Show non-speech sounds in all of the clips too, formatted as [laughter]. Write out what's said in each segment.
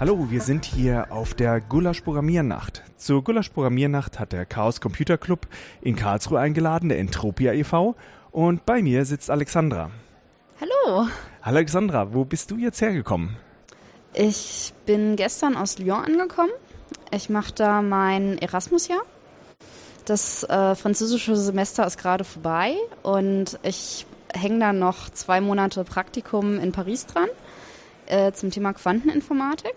Hallo, wir sind hier auf der Gulasch Programmiernacht. Zur Gulasch Programmiernacht hat der Chaos Computer Club in Karlsruhe eingeladen, der Entropia e.V. Und bei mir sitzt Alexandra. Hallo. Hallo Alexandra, wo bist du jetzt hergekommen? Ich bin gestern aus Lyon angekommen. Ich mache da mein Erasmus-Jahr. Das äh, französische Semester ist gerade vorbei und ich hänge da noch zwei Monate Praktikum in Paris dran äh, zum Thema Quanteninformatik.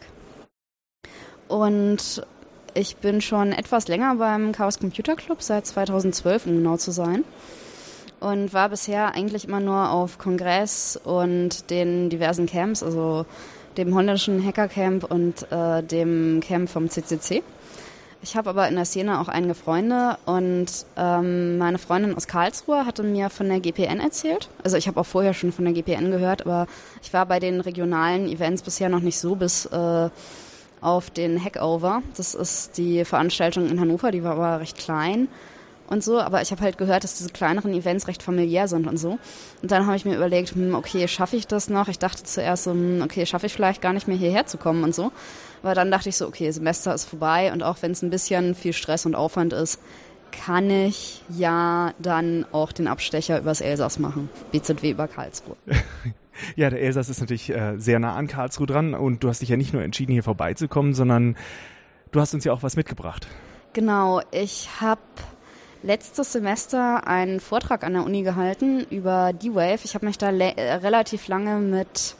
Und ich bin schon etwas länger beim Chaos Computer Club, seit 2012, um genau zu sein. Und war bisher eigentlich immer nur auf Kongress und den diversen Camps, also dem holländischen Hackercamp und äh, dem Camp vom CCC. Ich habe aber in der Szene auch einige Freunde und ähm, meine Freundin aus Karlsruhe hatte mir von der GPN erzählt. Also ich habe auch vorher schon von der GPN gehört, aber ich war bei den regionalen Events bisher noch nicht so bis äh, auf den Hackover. Das ist die Veranstaltung in Hannover, die war aber recht klein und so, aber ich habe halt gehört, dass diese kleineren Events recht familiär sind und so. Und dann habe ich mir überlegt, hm, okay, schaffe ich das noch? Ich dachte zuerst so, hm, okay, schaffe ich vielleicht gar nicht mehr hierher zu kommen und so. Aber dann dachte ich so, okay, Semester ist vorbei und auch wenn es ein bisschen viel Stress und Aufwand ist, kann ich ja dann auch den Abstecher übers Elsass machen. BZW über Karlsruhe. [laughs] Ja, der Elsass ist natürlich äh, sehr nah an Karlsruhe dran und du hast dich ja nicht nur entschieden, hier vorbeizukommen, sondern du hast uns ja auch was mitgebracht. Genau, ich habe letztes Semester einen Vortrag an der Uni gehalten über D-Wave. Ich habe mich da äh, relativ lange mit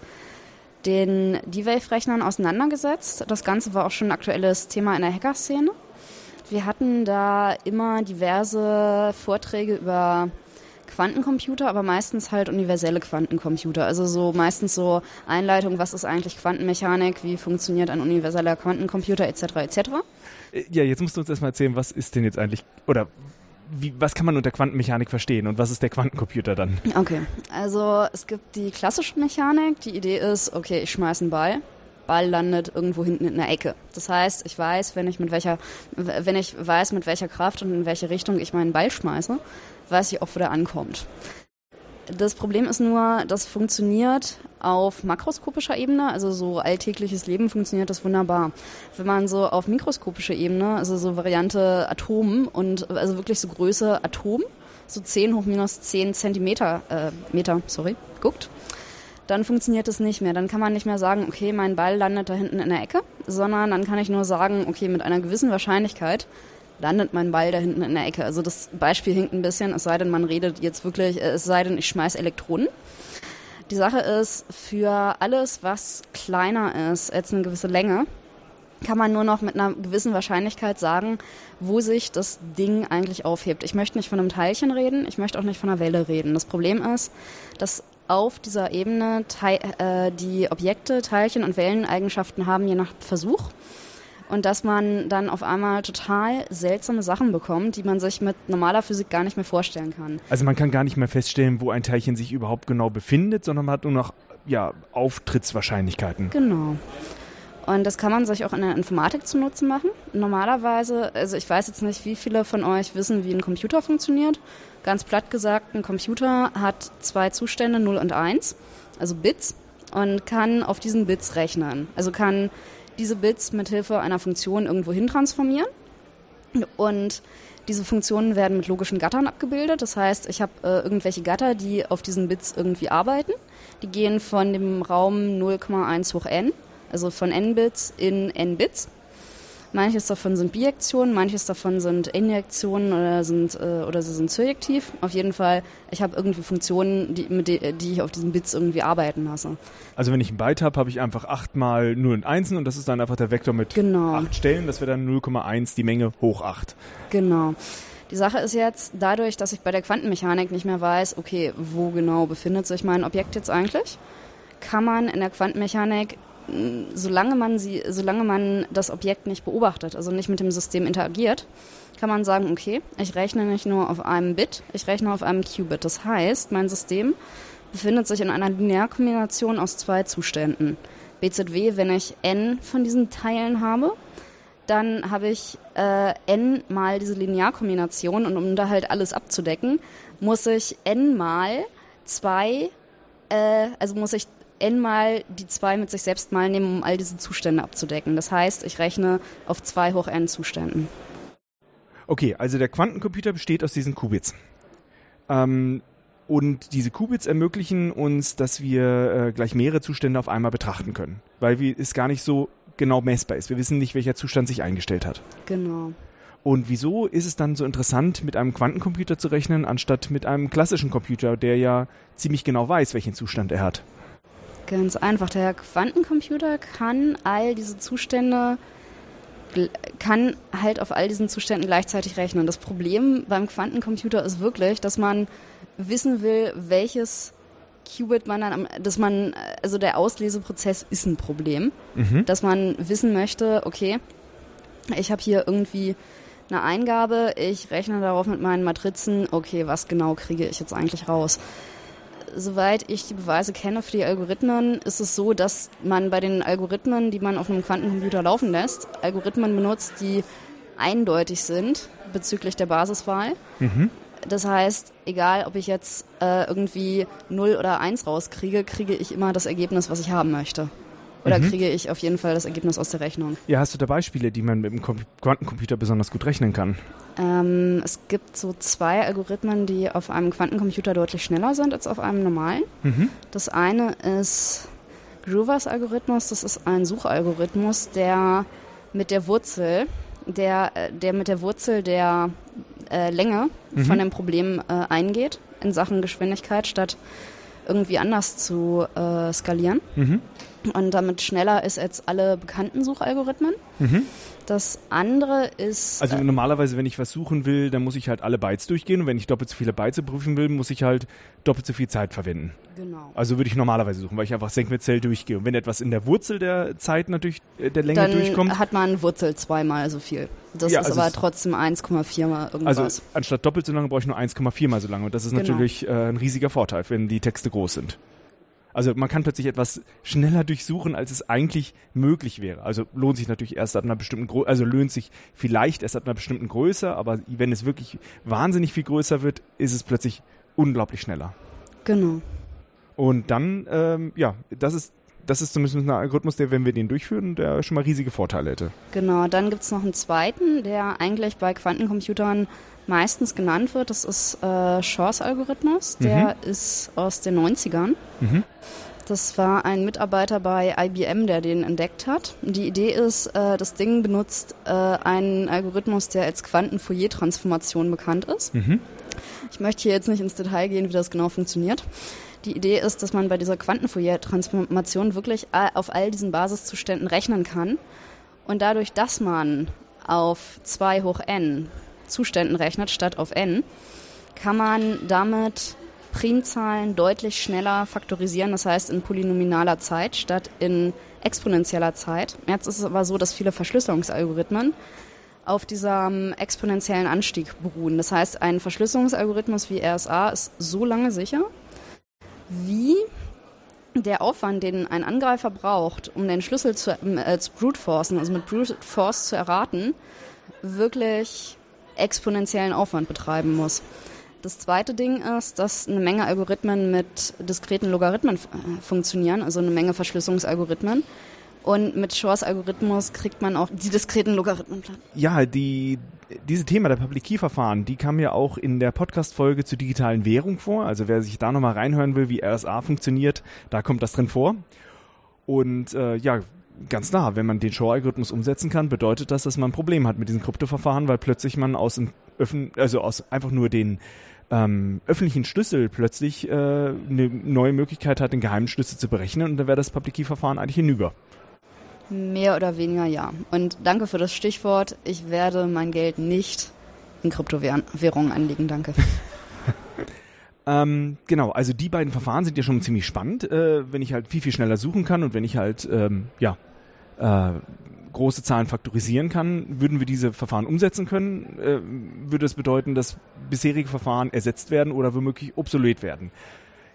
den D-Wave-Rechnern auseinandergesetzt. Das Ganze war auch schon ein aktuelles Thema in der Hacker-Szene. Wir hatten da immer diverse Vorträge über Quantencomputer, aber meistens halt universelle Quantencomputer. Also so meistens so Einleitung, was ist eigentlich Quantenmechanik, wie funktioniert ein universeller Quantencomputer etc. etc. Äh, ja, jetzt musst du uns erstmal erzählen, was ist denn jetzt eigentlich oder wie, was kann man unter Quantenmechanik verstehen und was ist der Quantencomputer dann? Okay, also es gibt die klassische Mechanik. Die Idee ist, okay, ich schmeiße einen Ball. Ball landet irgendwo hinten in der Ecke. Das heißt, ich weiß, wenn ich mit welcher, wenn ich weiß, mit welcher Kraft und in welche Richtung ich meinen Ball schmeiße, weiß ich auch, wo der ankommt. Das Problem ist nur, das funktioniert auf makroskopischer Ebene, also so alltägliches Leben funktioniert das wunderbar. Wenn man so auf mikroskopischer Ebene, also so Variante Atom und also wirklich so Größe Atom, so 10 hoch minus 10 Zentimeter, äh, Meter, sorry, guckt, dann funktioniert das nicht mehr. Dann kann man nicht mehr sagen, okay, mein Ball landet da hinten in der Ecke, sondern dann kann ich nur sagen, okay, mit einer gewissen Wahrscheinlichkeit landet mein Ball da hinten in der Ecke. Also das Beispiel hinkt ein bisschen, es sei denn, man redet jetzt wirklich, äh, es sei denn, ich schmeiß Elektronen. Die Sache ist, für alles, was kleiner ist als eine gewisse Länge, kann man nur noch mit einer gewissen Wahrscheinlichkeit sagen, wo sich das Ding eigentlich aufhebt. Ich möchte nicht von einem Teilchen reden, ich möchte auch nicht von einer Welle reden. Das Problem ist, dass auf dieser Ebene äh, die Objekte Teilchen und Welleneigenschaften haben, je nach Versuch und dass man dann auf einmal total seltsame Sachen bekommt, die man sich mit normaler Physik gar nicht mehr vorstellen kann. Also man kann gar nicht mehr feststellen, wo ein Teilchen sich überhaupt genau befindet, sondern man hat nur noch ja, Auftrittswahrscheinlichkeiten. Genau. Und das kann man sich auch in der Informatik zunutze machen. Normalerweise, also ich weiß jetzt nicht, wie viele von euch wissen, wie ein Computer funktioniert. Ganz platt gesagt, ein Computer hat zwei Zustände, 0 und 1, also Bits, und kann auf diesen Bits rechnen. Also kann diese Bits mit Hilfe einer Funktion irgendwo hin transformieren. Und diese Funktionen werden mit logischen Gattern abgebildet. Das heißt, ich habe äh, irgendwelche Gatter, die auf diesen Bits irgendwie arbeiten. Die gehen von dem Raum 0,1 hoch n, also von n Bits in n Bits. Manches davon sind Bijektionen, manches davon sind Injektionen oder sind äh, oder sie sind surjektiv. Auf jeden Fall, ich habe irgendwie Funktionen, die, mit die, die ich auf diesen Bits irgendwie arbeiten lasse. Also wenn ich ein Byte habe, habe ich einfach 8 mal 0 und 1 und das ist dann einfach der Vektor mit genau. 8 Stellen. Das wäre dann 0,1 die Menge hoch 8. Genau. Die Sache ist jetzt, dadurch, dass ich bei der Quantenmechanik nicht mehr weiß, okay, wo genau befindet sich mein Objekt jetzt eigentlich, kann man in der Quantenmechanik solange man sie, solange man das Objekt nicht beobachtet, also nicht mit dem System interagiert, kann man sagen, okay, ich rechne nicht nur auf einem Bit, ich rechne auf einem Qubit. Das heißt, mein System befindet sich in einer Linearkombination aus zwei Zuständen. BZW, wenn ich n von diesen Teilen habe, dann habe ich äh, n mal diese Linearkombination und um da halt alles abzudecken, muss ich n mal zwei, äh, also muss ich n mal die 2 mit sich selbst mal nehmen, um all diese Zustände abzudecken. Das heißt, ich rechne auf 2 hoch n Zuständen. Okay, also der Quantencomputer besteht aus diesen Qubits. Ähm, und diese Qubits ermöglichen uns, dass wir äh, gleich mehrere Zustände auf einmal betrachten können, weil wir, es gar nicht so genau messbar ist. Wir wissen nicht, welcher Zustand sich eingestellt hat. Genau. Und wieso ist es dann so interessant, mit einem Quantencomputer zu rechnen, anstatt mit einem klassischen Computer, der ja ziemlich genau weiß, welchen Zustand er hat? Ganz einfach. Der Quantencomputer kann all diese Zustände kann halt auf all diesen Zuständen gleichzeitig rechnen. Das Problem beim Quantencomputer ist wirklich, dass man wissen will, welches Qubit man dann, am, dass man, also der Ausleseprozess ist ein Problem, mhm. dass man wissen möchte, okay, ich habe hier irgendwie eine Eingabe, ich rechne darauf mit meinen Matrizen, okay, was genau kriege ich jetzt eigentlich raus? Soweit ich die Beweise kenne für die Algorithmen, ist es so, dass man bei den Algorithmen, die man auf einem Quantencomputer laufen lässt, Algorithmen benutzt, die eindeutig sind bezüglich der Basiswahl. Mhm. Das heißt, egal ob ich jetzt äh, irgendwie 0 oder 1 rauskriege, kriege ich immer das Ergebnis, was ich haben möchte. Oder mhm. kriege ich auf jeden Fall das Ergebnis aus der Rechnung. Ja, hast du da Beispiele, die man mit dem Quantencomputer besonders gut rechnen kann? Ähm, es gibt so zwei Algorithmen, die auf einem Quantencomputer deutlich schneller sind als auf einem normalen. Mhm. Das eine ist Groovers Algorithmus. Das ist ein Suchalgorithmus, der mit der Wurzel, der, äh, der mit der Wurzel der äh, Länge mhm. von dem Problem äh, eingeht in Sachen Geschwindigkeit, statt irgendwie anders zu äh, skalieren. Mhm. Und damit schneller ist als alle bekannten Suchalgorithmen. Mhm. Das andere ist. Also äh, normalerweise, wenn ich was suchen will, dann muss ich halt alle Bytes durchgehen und wenn ich doppelt so viele Bytes prüfen will, muss ich halt doppelt so viel Zeit verwenden. Genau. Also würde ich normalerweise suchen, weil ich einfach senkmezell durchgehe. Und wenn etwas in der Wurzel der Zeit natürlich äh, der Länge dann durchkommt. Dann hat man Wurzel zweimal so viel. Das ja, ist also aber trotzdem 1,4 mal irgendwas. Also anstatt doppelt so lange brauche ich nur 1,4 mal so lange. Und das ist genau. natürlich äh, ein riesiger Vorteil, wenn die Texte groß sind. Also man kann plötzlich etwas schneller durchsuchen, als es eigentlich möglich wäre. Also lohnt sich natürlich erst ab einer bestimmten Größe, also lohnt sich vielleicht erst ab einer bestimmten Größe, aber wenn es wirklich wahnsinnig viel größer wird, ist es plötzlich unglaublich schneller. Genau. Und dann, ähm, ja, das ist das ist zumindest ein Algorithmus, der, wenn wir den durchführen, der schon mal riesige Vorteile hätte. Genau, dann gibt es noch einen zweiten, der eigentlich bei Quantencomputern meistens genannt wird. Das ist äh, Shors Algorithmus. Der mhm. ist aus den 90ern. Mhm. Das war ein Mitarbeiter bei IBM, der den entdeckt hat. Die Idee ist, äh, das Ding benutzt äh, einen Algorithmus, der als Quanten-Fourier-Transformation bekannt ist. Mhm. Ich möchte hier jetzt nicht ins Detail gehen, wie das genau funktioniert. Die Idee ist, dass man bei dieser Quanten-Fourier-Transformation wirklich auf all diesen Basiszuständen rechnen kann. Und dadurch, dass man auf 2 hoch n Zuständen rechnet statt auf n, kann man damit Primzahlen deutlich schneller faktorisieren, das heißt in polynominaler Zeit statt in exponentieller Zeit. Jetzt ist es aber so, dass viele Verschlüsselungsalgorithmen auf diesem exponentiellen Anstieg beruhen. Das heißt, ein Verschlüsselungsalgorithmus wie RSA ist so lange sicher, wie der Aufwand, den ein Angreifer braucht, um den Schlüssel zu, äh, zu brute forcen, also mit brute force zu erraten, wirklich exponentiellen Aufwand betreiben muss. Das zweite Ding ist, dass eine Menge Algorithmen mit diskreten Logarithmen äh, funktionieren, also eine Menge Verschlüsselungsalgorithmen. Und mit Shors Algorithmus kriegt man auch die diskreten Logarithmen. Ja, die, diese Thema der Public Key Verfahren, die kam ja auch in der Podcast-Folge zur digitalen Währung vor. Also wer sich da nochmal reinhören will, wie RSA funktioniert, da kommt das drin vor. Und äh, ja, ganz nah, wenn man den Shor-Algorithmus umsetzen kann, bedeutet das, dass man ein Problem hat mit diesen Kryptoverfahren, weil plötzlich man aus, Öffn also aus einfach nur den ähm, öffentlichen Schlüssel plötzlich äh, eine neue Möglichkeit hat, den geheimen Schlüssel zu berechnen und dann wäre das Public Key Verfahren eigentlich hinüber. Mehr oder weniger ja. Und danke für das Stichwort. Ich werde mein Geld nicht in Kryptowährungen anlegen. Danke. [laughs] ähm, genau, also die beiden Verfahren sind ja schon ziemlich spannend, äh, wenn ich halt viel, viel schneller suchen kann und wenn ich halt, ähm, ja, äh, große Zahlen faktorisieren kann, würden wir diese Verfahren umsetzen können, äh, würde es bedeuten, dass bisherige Verfahren ersetzt werden oder womöglich obsolet werden.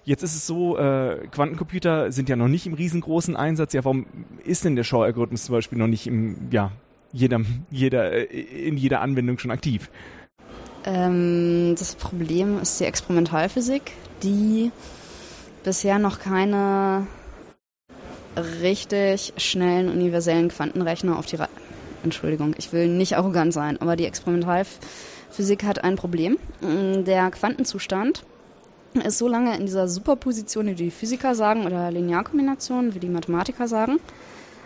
Jetzt ist es so, äh, Quantencomputer sind ja noch nicht im riesengroßen Einsatz. Ja, warum ist denn der Shaw-Algorithmus zum Beispiel noch nicht im, ja, jeder, jeder, äh, in jeder Anwendung schon aktiv? Ähm, das Problem ist die Experimentalphysik, die bisher noch keine richtig schnellen universellen Quantenrechner auf die Reihe. Entschuldigung, ich will nicht arrogant sein, aber die Experimentalphysik hat ein Problem. Der Quantenzustand ist so lange in dieser Superposition, wie die Physiker sagen, oder Linearkombination, wie die Mathematiker sagen,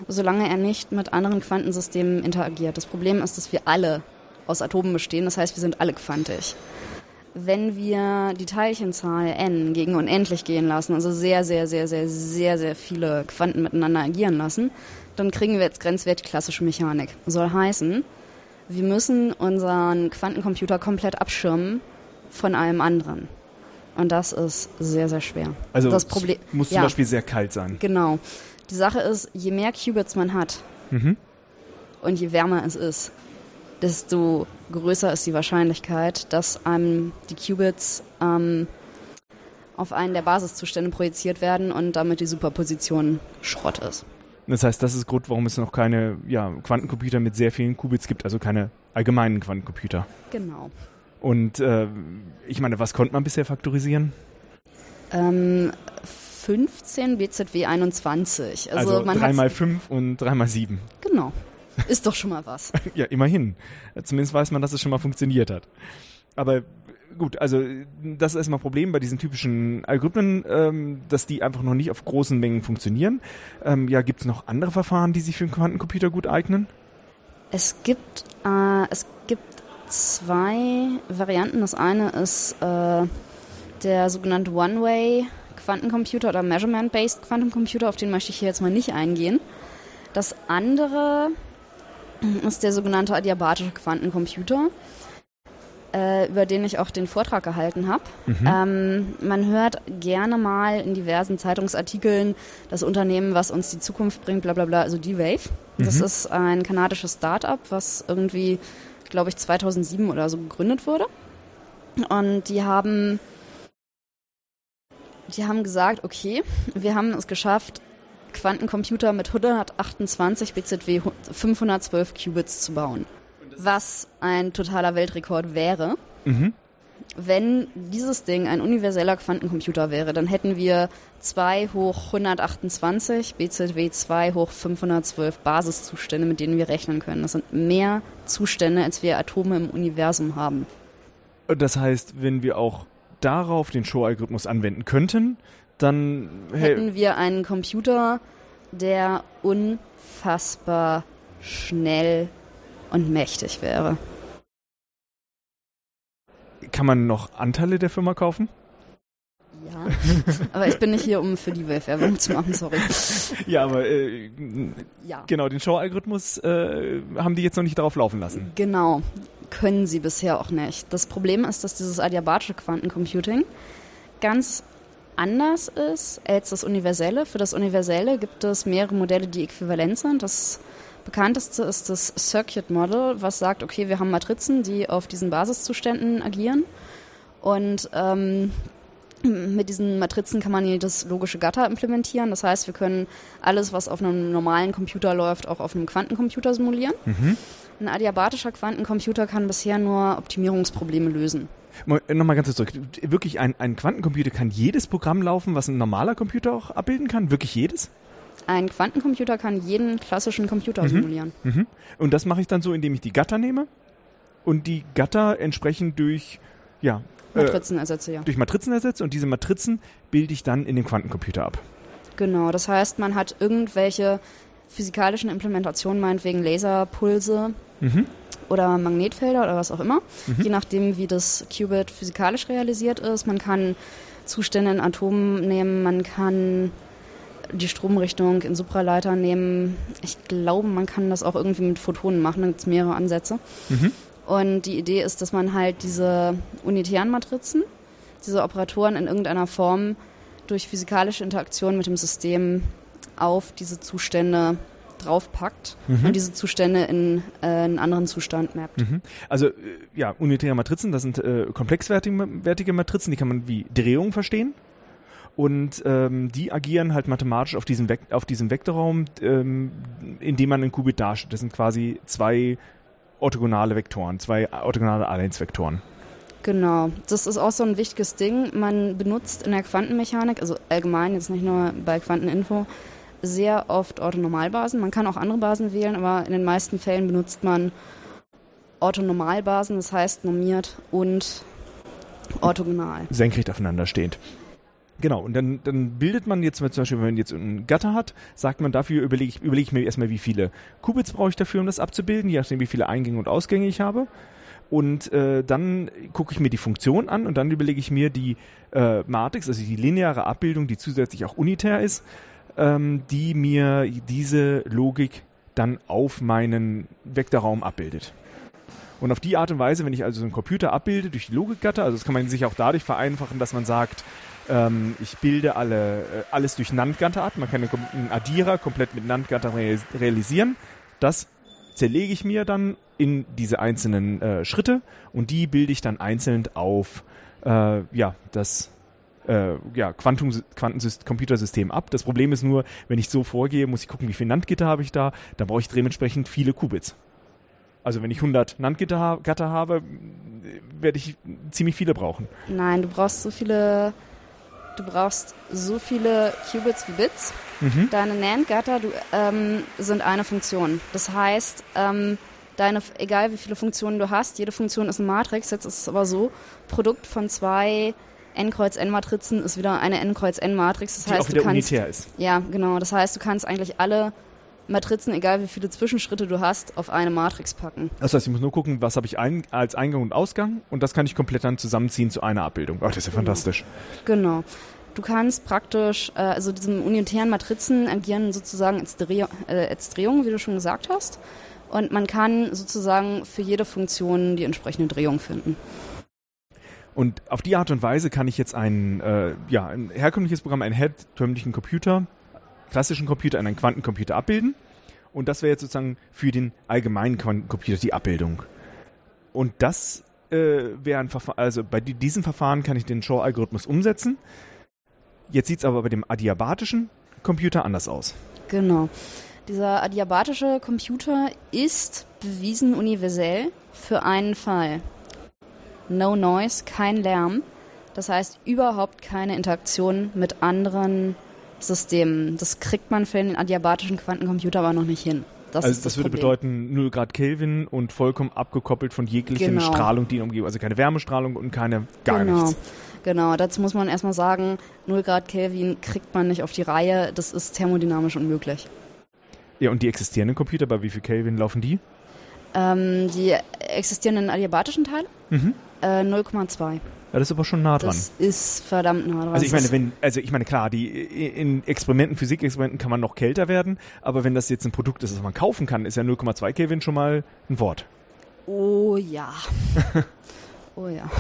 solange er nicht mit anderen Quantensystemen interagiert. Das Problem ist, dass wir alle aus Atomen bestehen, das heißt, wir sind alle quantig. Wenn wir die Teilchenzahl n gegen unendlich gehen lassen, also sehr, sehr, sehr, sehr, sehr, sehr viele Quanten miteinander agieren lassen, dann kriegen wir jetzt Grenzwert klassische Mechanik. Soll heißen, wir müssen unseren Quantencomputer komplett abschirmen von allem anderen. Und das ist sehr, sehr schwer. Also das Problem, muss zum ja, Beispiel sehr kalt sein. Genau. Die Sache ist, je mehr Qubits man hat Mhm. und je wärmer es ist, desto größer ist die Wahrscheinlichkeit, dass einem die Qubits ähm, auf einen der Basiszustände projiziert werden und damit die Superposition Schrott ist. Das heißt, das ist Grund, warum es noch keine ja, Quantencomputer mit sehr vielen Qubits gibt, also keine allgemeinen Quantencomputer. Genau. Und äh, ich meine, was konnte man bisher faktorisieren? Ähm, 15 BZW 21. Also, Also, man 3 mal hat's- 5 und 3 mal 7. Genau. [laughs] Ist doch schon mal was. Ja, immerhin. Zumindest weiß man, dass es schon mal funktioniert hat. Aber gut, also das ist erstmal ein Problem bei diesen typischen Algorithmen, ähm, dass die einfach noch nicht auf großen Mengen funktionieren. Ähm, ja, gibt es noch andere Verfahren, die sich für einen Quantencomputer gut eignen? Es gibt, äh, es gibt zwei Varianten. Das eine ist äh, der sogenannte One-Way Quantencomputer oder Measurement-Based Quantencomputer, auf den möchte ich hier jetzt mal nicht eingehen. Das andere ist der sogenannte adiabatische Quantencomputer, äh, über den ich auch den Vortrag gehalten habe. Ähm, man hört gerne mal in diversen Zeitungsartikeln das Unternehmen, was uns die Zukunft bringt, bla bla bla, also D-Wave. Das ist ein kanadisches Start-up, was irgendwie, glaube ich, 2007 oder so gegründet wurde. Und die haben, die haben gesagt, okay, wir haben es geschafft, Quantencomputer mit 128 BZW 512 Qubits zu bauen. Was ein totaler Weltrekord wäre. Mhm. Wenn dieses Ding ein universeller Quantencomputer wäre, dann hätten wir 2 hoch 128 BZW 2 hoch 512 Basiszustände, mit denen wir rechnen können. Das sind mehr Zustände, als wir Atome im Universum haben. Das heißt, wenn wir auch darauf den Show-Algorithmus anwenden könnten, dann Hätten wir einen Computer, der unfassbar schnell und mächtig wäre. Kann man noch Anteile der Firma kaufen? Ja, aber ich bin nicht hier, um für die Wave Werbung zu machen, sorry. [laughs] Ja, aber äh, Ja. genau, den Show-Algorithmus äh, haben die jetzt noch nicht darauf laufen lassen. Genau, können sie bisher auch nicht. Das Problem ist, dass dieses adiabatische Quantencomputing ganz anders ist als das Universelle. Für das Universelle gibt es mehrere Modelle, die äquivalent sind. Das bekannteste ist das Circuit Model, was sagt, okay, wir haben Matrizen, die auf diesen Basiszuständen agieren. Und ähm, mit diesen Matrizen kann man das logische Gatter implementieren. Das heißt, wir können alles, was auf einem normalen Computer läuft, auch auf einem Quantencomputer simulieren. Ein adiabatischer Quantencomputer kann bisher nur Optimierungsprobleme lösen. Nochmal ganz kurz zurück. Wirklich, ein, ein Quantencomputer kann jedes Programm laufen, was ein normaler Computer auch abbilden kann? Wirklich jedes? Ein Quantencomputer kann jeden klassischen Computer simulieren. Mhm. Und das mache ich dann so, indem ich die Gatter nehme und die Gatter entsprechend durch, ja, äh, Matrizenersätze, ja. durch Matrizen ersetze und diese Matrizen bilde ich dann in dem Quantencomputer ab. Genau, das heißt, man hat irgendwelche physikalischen Implementationen, meinetwegen Laserpulse Mhm. oder Magnetfelder oder was auch immer, je nachdem, wie das Qubit physikalisch realisiert ist. Man kann Zustände in Atomen nehmen, man kann die Stromrichtung in Supraleiter nehmen. Ich glaube, man kann das auch irgendwie mit Photonen machen, da gibt es mehrere Ansätze. Und die Idee ist, dass man halt diese unitären Matrizen, diese Operatoren in irgendeiner Form durch physikalische Interaktion mit dem System auf diese Zustände draufpackt und diese Zustände in äh, einen anderen Zustand mappt. Mhm. Also, äh, ja, unitäre Matrizen, das sind äh, komplexwertige wertige Matrizen, die kann man wie Drehungen verstehen. Und ähm, die agieren halt mathematisch auf diesem, Vek auf diesem Vektorraum, ähm, indem man einen Qubit darstellt. Das sind quasi zwei orthogonale Vektoren, zwei orthogonale Allensvektoren. Genau, das ist auch so ein wichtiges Ding. Man benutzt in der Quantenmechanik, also allgemein, jetzt nicht nur bei Quanteninfo, sehr oft Orthonormalbasen. Man kann auch andere Basen wählen, aber in den meisten Fällen benutzt man Orthonormalbasen, das heißt normiert und orthogonal. Senkrecht aufeinander stehend. Genau, und dann, dann bildet man jetzt zum Beispiel, wenn man jetzt einen Gatter hat, sagt man dafür, überlege ich, überleg ich mir erstmal, wie viele Qubits brauche ich dafür, um das abzubilden, je nachdem, wie viele Eingänge und Ausgänge ich habe. Und äh, dann gucke ich mir die Funktion an und dann überlege ich mir die äh, Matrix, also die lineare Abbildung, die zusätzlich auch unitär ist, ähm, die mir diese Logik dann auf meinen Vektorraum abbildet. Und auf die Art und Weise, wenn ich also so einen Computer abbilde durch die Logikgatter, also das kann man sich auch dadurch vereinfachen, dass man sagt, ähm, ich bilde alle, äh, alles durch NAND-Gatter ab. Man kann einen Addierer komplett mit NAND-Gatter realisieren. Das zerlege ich mir dann in diese einzelnen äh, Schritte und die bilde ich dann einzeln auf äh, ja, das äh, ja, Quantum, Quantencomputersystem ab. Das Problem ist nur, wenn ich so vorgehe, muss ich gucken, wie viele NAND-Gitter habe ich da. Da brauche ich dementsprechend viele Qubits. Also wenn ich 100 NAND-Gitter habe, werde ich ziemlich viele brauchen. Nein, du brauchst so viele du brauchst so viele Qubits wie Bits. Mhm. Deine NAND-Gatter ähm, sind eine Funktion. Das heißt, ähm, deine, egal wie viele Funktionen du hast, jede Funktion ist eine Matrix. Jetzt ist es aber so, Produkt von zwei n Kreuz n Matrizen ist wieder eine n Kreuz n Matrix. Das Die heißt, auch wieder du kannst unitär ist. ja genau. Das heißt, du kannst eigentlich alle Matrizen, egal wie viele Zwischenschritte du hast, auf eine Matrix packen. Das heißt, ich muss nur gucken, was habe ich ein, als Eingang und Ausgang und das kann ich komplett dann zusammenziehen zu einer Abbildung. Ach, das ist ja fantastisch. Genau. Du kannst praktisch, äh, also diese unitären Matrizen agieren sozusagen als, Dreh, äh, als Drehung, wie du schon gesagt hast. Und man kann sozusagen für jede Funktion die entsprechende Drehung finden. Und auf die Art und Weise kann ich jetzt ein, äh, ja, ein herkömmliches Programm, einen herkömmlichen Computer, klassischen Computer in einen Quantencomputer abbilden. Und das wäre jetzt sozusagen für den allgemeinen Quantencomputer die Abbildung. Und das äh, wäre ein Verfahren, also bei diesem Verfahren kann ich den Shor-Algorithmus umsetzen. Jetzt sieht es aber bei dem adiabatischen Computer anders aus. Genau. Dieser adiabatische Computer ist bewiesen universell für einen Fall. No Noise, kein Lärm. Das heißt überhaupt keine Interaktion mit anderen Systemen. Das kriegt man für den adiabatischen Quantencomputer aber noch nicht hin. Das also das, das würde Problem. bedeuten 0 Grad Kelvin und vollkommen abgekoppelt von jeglicher Genau. Strahlung, die ihn umgibt. Also keine Wärmestrahlung und keine gar genau. nichts. Genau, dazu muss man erstmal sagen, 0 Grad Kelvin kriegt man nicht auf die Reihe. Das ist thermodynamisch unmöglich. Ja, und die existierenden Computer, bei wie viel Kelvin laufen die? Ähm, die existierenden adiabatischen Teile? Mhm. Äh, 0,2. Das ist aber schon nah dran. Das ist verdammt nah dran. Also ich meine, wenn, also ich meine, klar, die in Experimenten, Physikexperimenten kann man noch kälter werden, aber wenn das jetzt ein Produkt ist, das man kaufen kann, ist ja 0,2 Kelvin schon mal ein Wort. Oh ja. [laughs] oh ja.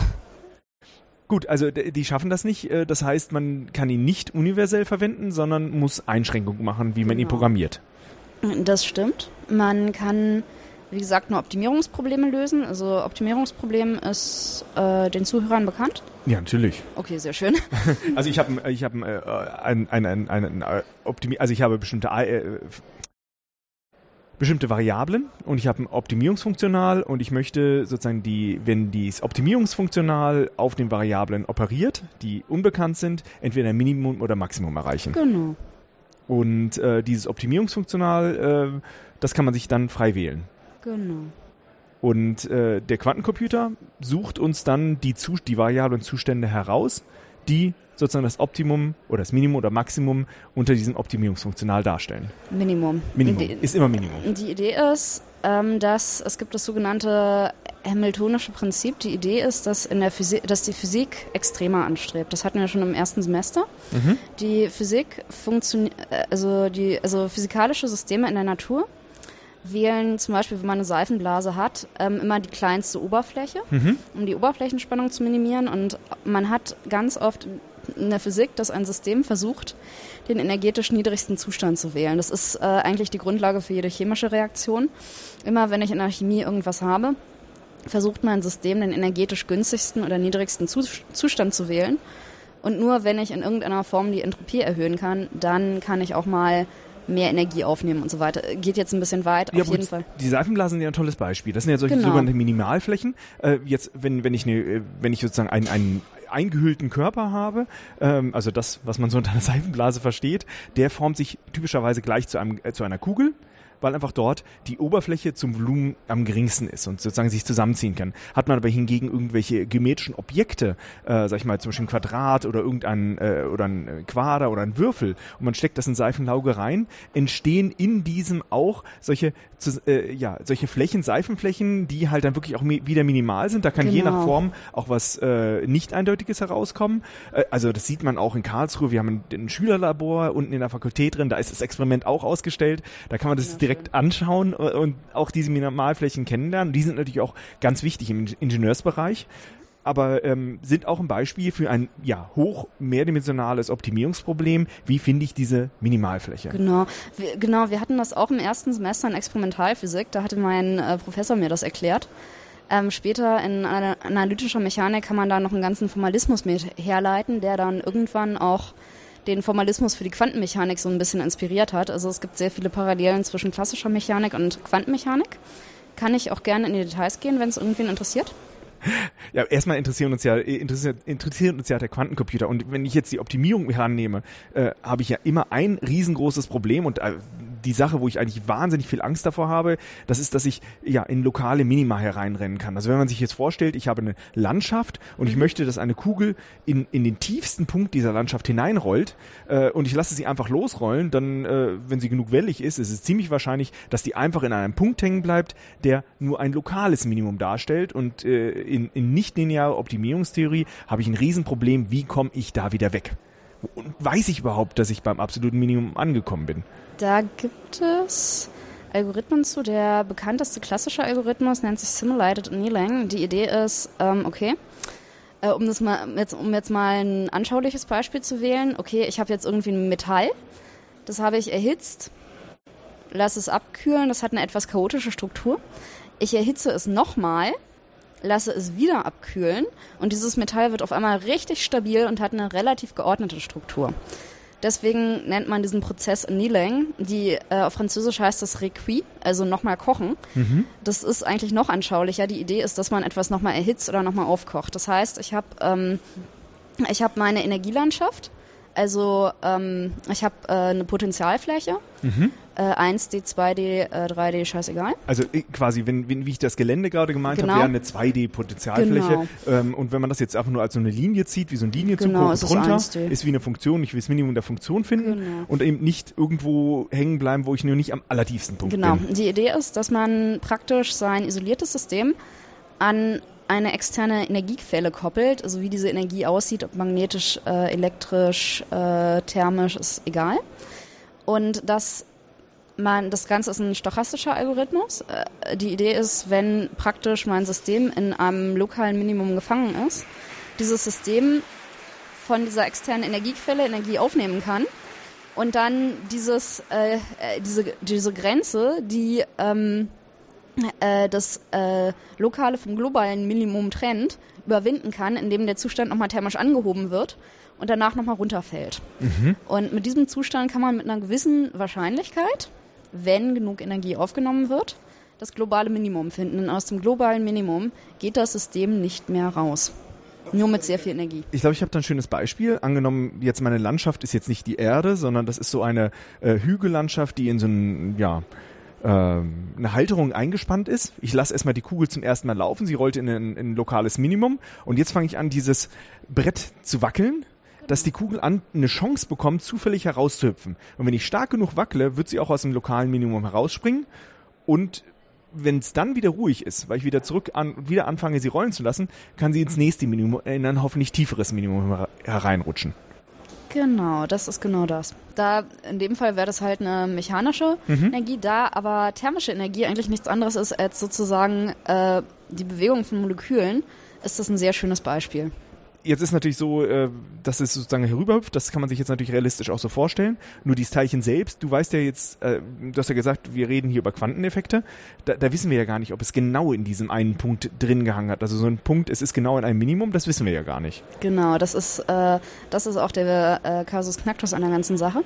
Gut, also die schaffen das nicht. äh, Das heißt, man kann ihn nicht universell verwenden, sondern muss Einschränkungen machen, wie man ihn Genau. programmiert. Das stimmt. Man kann, wie gesagt, nur Optimierungsprobleme lösen. Also Optimierungsproblem ist äh, den Zuhörern bekannt. Ja, natürlich. Okay, sehr schön. [laughs] Also ich habe ich habe äh, ein, ein, ein, ein, ein Optimi also ich habe bestimmte äh, bestimmte Variablen und ich habe ein Optimierungsfunktional und ich möchte sozusagen die, wenn dies Optimierungsfunktional auf den Variablen operiert, die unbekannt sind, entweder ein Minimum oder Maximum erreichen. genau. Und äh, dieses Optimierungsfunktional, äh, das kann man sich dann frei wählen. Genau. Und äh, der Quantencomputer sucht uns dann die, die variablen Zustände heraus, die sozusagen das Optimum oder das Minimum oder Maximum unter diesem Optimierungsfunktional darstellen. Minimum. Minimum Die, ist immer Minimum. die Idee ist, ähm, dass es gibt das sogenannte Hamiltonische Prinzip. Die Idee ist, dass, in der Physik, dass die Physik extremer anstrebt. Das hatten wir schon im ersten Semester. Mhm. Die Physik funktioniert, also die, also physikalische Systeme in der Natur wählen zum Beispiel, wenn man eine Seifenblase hat, ähm, immer die kleinste Oberfläche, Mhm. um die Oberflächenspannung zu minimieren. Und man hat ganz oft in der Physik, dass ein System versucht, den energetisch niedrigsten Zustand zu wählen. Das ist äh, eigentlich die Grundlage für jede chemische Reaktion. Immer wenn ich in der Chemie irgendwas habe, versucht mein System den energetisch günstigsten oder niedrigsten Zus- Zustand zu wählen. Und nur wenn ich in irgendeiner Form die Entropie erhöhen kann, dann kann ich auch mal mehr Energie aufnehmen und so weiter. Geht jetzt ein bisschen weit, Ja, auf jeden Fall. die Seifenblasen sind ja ein tolles Beispiel. Das sind ja solche Genau. sogenannte Minimalflächen. Äh, jetzt, wenn, wenn ich, ne, wenn ich sozusagen ein, ein, eingehüllten Körper habe, ähm, also das, was man so unter einer Seifenblase versteht, der formt sich typischerweise gleich zu, einem, äh, zu einer Kugel weil einfach dort die Oberfläche zum Volumen am geringsten ist und sozusagen sich zusammenziehen kann. Hat man aber hingegen irgendwelche geometrischen Objekte, äh, sag ich mal, zum Beispiel ein Quadrat oder irgendein äh, oder ein Quader oder ein Würfel und man steckt das in Seifenlauge rein, entstehen in diesem auch solche äh, ja solche Flächen, Seifenflächen, die halt dann wirklich auch mi wieder minimal sind. Da kann genau. je nach genau. Form auch was äh, nicht eindeutiges herauskommen. Äh, also das sieht man auch in Karlsruhe. Wir haben ein, ein Schülerlabor unten in der Fakultät drin. Da ist das Experiment auch ausgestellt. Da kann man das ja direkt anschauen und auch diese Minimalflächen kennenlernen. Die sind natürlich auch ganz wichtig im Ingenieursbereich aber ähm, sind auch ein Beispiel für ein ja hoch mehrdimensionales Optimierungsproblem. Wie finde ich diese Minimalfläche? Genau, wir, genau. Wir hatten das auch im ersten Semester in Experimentalphysik. Da hatte mein äh, Professor mir das erklärt. Ähm, später in analytischer Mechanik kann man da noch einen ganzen Formalismus mit herleiten, der dann irgendwann auch den Formalismus für die Quantenmechanik so ein bisschen inspiriert hat. Also es gibt sehr viele Parallelen zwischen klassischer Mechanik und Quantenmechanik. Kann ich auch gerne in die Details gehen, wenn es irgendwen interessiert? [laughs] Ja, erstmal interessieren uns ja interessiert, interessiert uns ja der Quantencomputer und wenn ich jetzt die Optimierung herannehme, äh, habe ich ja immer ein riesengroßes Problem und äh, die Sache, wo ich eigentlich wahnsinnig viel Angst davor habe, das ist, dass ich ja in lokale Minima hereinrennen kann. Also wenn man sich jetzt vorstellt, ich habe eine Landschaft und ich mhm. möchte, dass eine Kugel in, in den tiefsten Punkt dieser Landschaft hineinrollt äh, und ich lasse sie einfach losrollen, dann, äh, wenn sie genug wellig ist, ist es ziemlich wahrscheinlich, dass die einfach in einem Punkt hängen bleibt, der nur ein lokales Minimum darstellt und äh, in, in nicht-linearer Optimierungstheorie habe ich ein Riesenproblem, wie komme ich da wieder weg? Und weiß ich überhaupt, dass ich beim absoluten Minimum angekommen bin? Da gibt es Algorithmen zu. Der bekannteste klassische Algorithmus nennt sich Simulated Annealing. Die Idee ist, ähm, okay, äh, um, das mal, jetzt, um jetzt mal ein anschauliches Beispiel zu wählen, okay, ich habe jetzt irgendwie ein Metall, das habe ich erhitzt, lasse es abkühlen, das hat eine etwas chaotische Struktur. Ich erhitze es nochmal, lasse es wieder abkühlen und dieses Metall wird auf einmal richtig stabil und hat eine relativ geordnete Struktur. Deswegen nennt man diesen Prozess Annealing. Die, äh, auf Französisch heißt das Recuit, also nochmal kochen. Mhm. Das ist eigentlich noch anschaulicher. Die Idee ist, dass man etwas nochmal erhitzt oder nochmal aufkocht. Das heißt, ich habe ähm, ich hab meine Energielandschaft also ähm, ich habe äh, eine Potentialfläche. Mhm. Äh, 1D, 2D, äh, 3D, scheißegal. Also äh, quasi, wenn, wenn, wie ich das Gelände gerade gemeint genau. habe, wäre eine 2D-Potentialfläche. Genau. Ähm, und wenn man das jetzt einfach nur als so eine Linie zieht, wie so ein Linienzug genau, hoch runter, ist, ist wie eine Funktion, ich will das Minimum der Funktion finden genau. und eben nicht irgendwo hängen bleiben, wo ich nur nicht am allertiefsten Punkt genau. bin. Genau. Die Idee ist, dass man praktisch sein isoliertes System an eine externe Energiequelle koppelt, also wie diese Energie aussieht, ob magnetisch, äh, elektrisch, äh, thermisch, ist egal. Und das man, das Ganze ist ein stochastischer Algorithmus. Äh, die Idee ist, wenn praktisch mein System in einem lokalen Minimum gefangen ist, dieses System von dieser externen Energiequelle Energie aufnehmen kann und dann dieses, äh, äh diese, diese Grenze, die ähm, äh, das äh, lokale vom globalen Minimum trennt, überwinden kann, indem der Zustand nochmal thermisch angehoben wird und danach nochmal runterfällt. Mhm. Und mit diesem Zustand kann man mit einer gewissen Wahrscheinlichkeit, wenn genug Energie aufgenommen wird, das globale Minimum finden. Und aus dem globalen Minimum geht das System nicht mehr raus. Nur mit sehr viel Energie. Ich glaube, ich habe da ein schönes Beispiel. Angenommen, jetzt meine Landschaft ist jetzt nicht die Erde, sondern das ist so eine äh, Hügellandschaft, die in so einem, ja, ähm, eine Halterung eingespannt ist. Ich lasse erstmal die Kugel zum ersten Mal laufen, sie rollt in ein, in ein lokales Minimum und jetzt fange ich an, dieses Brett zu wackeln, dass die Kugel an, eine Chance bekommt, zufällig herauszuhüpfen. Und wenn ich stark genug wackele, wird sie auch aus dem lokalen Minimum herausspringen und wenn es dann wieder ruhig ist, weil ich wieder zurück an wieder anfange, sie rollen zu lassen, kann sie ins nächste Minimum, in ein hoffentlich tieferes Minimum hereinrutschen. Genau, das ist genau das. Da in dem Fall wäre das halt eine mechanische mhm. Energie, da aber thermische Energie eigentlich nichts anderes ist als sozusagen äh, die Bewegung von Molekülen, ist das ein sehr schönes Beispiel. Jetzt ist natürlich so, äh, dass es sozusagen herüberhüpft, das kann man sich jetzt natürlich realistisch auch so vorstellen. Nur dieses Teilchen selbst, du weißt ja jetzt, äh, du hast ja gesagt, wir reden hier über Quanteneffekte. Da, da wissen wir ja gar nicht, ob es genau in diesem einen Punkt drin gehangen hat. Also so ein Punkt, es ist genau in einem Minimum, das wissen wir ja gar nicht. Genau, das ist, äh, das ist auch der äh, Kasus Knacktus an der ganzen Sache.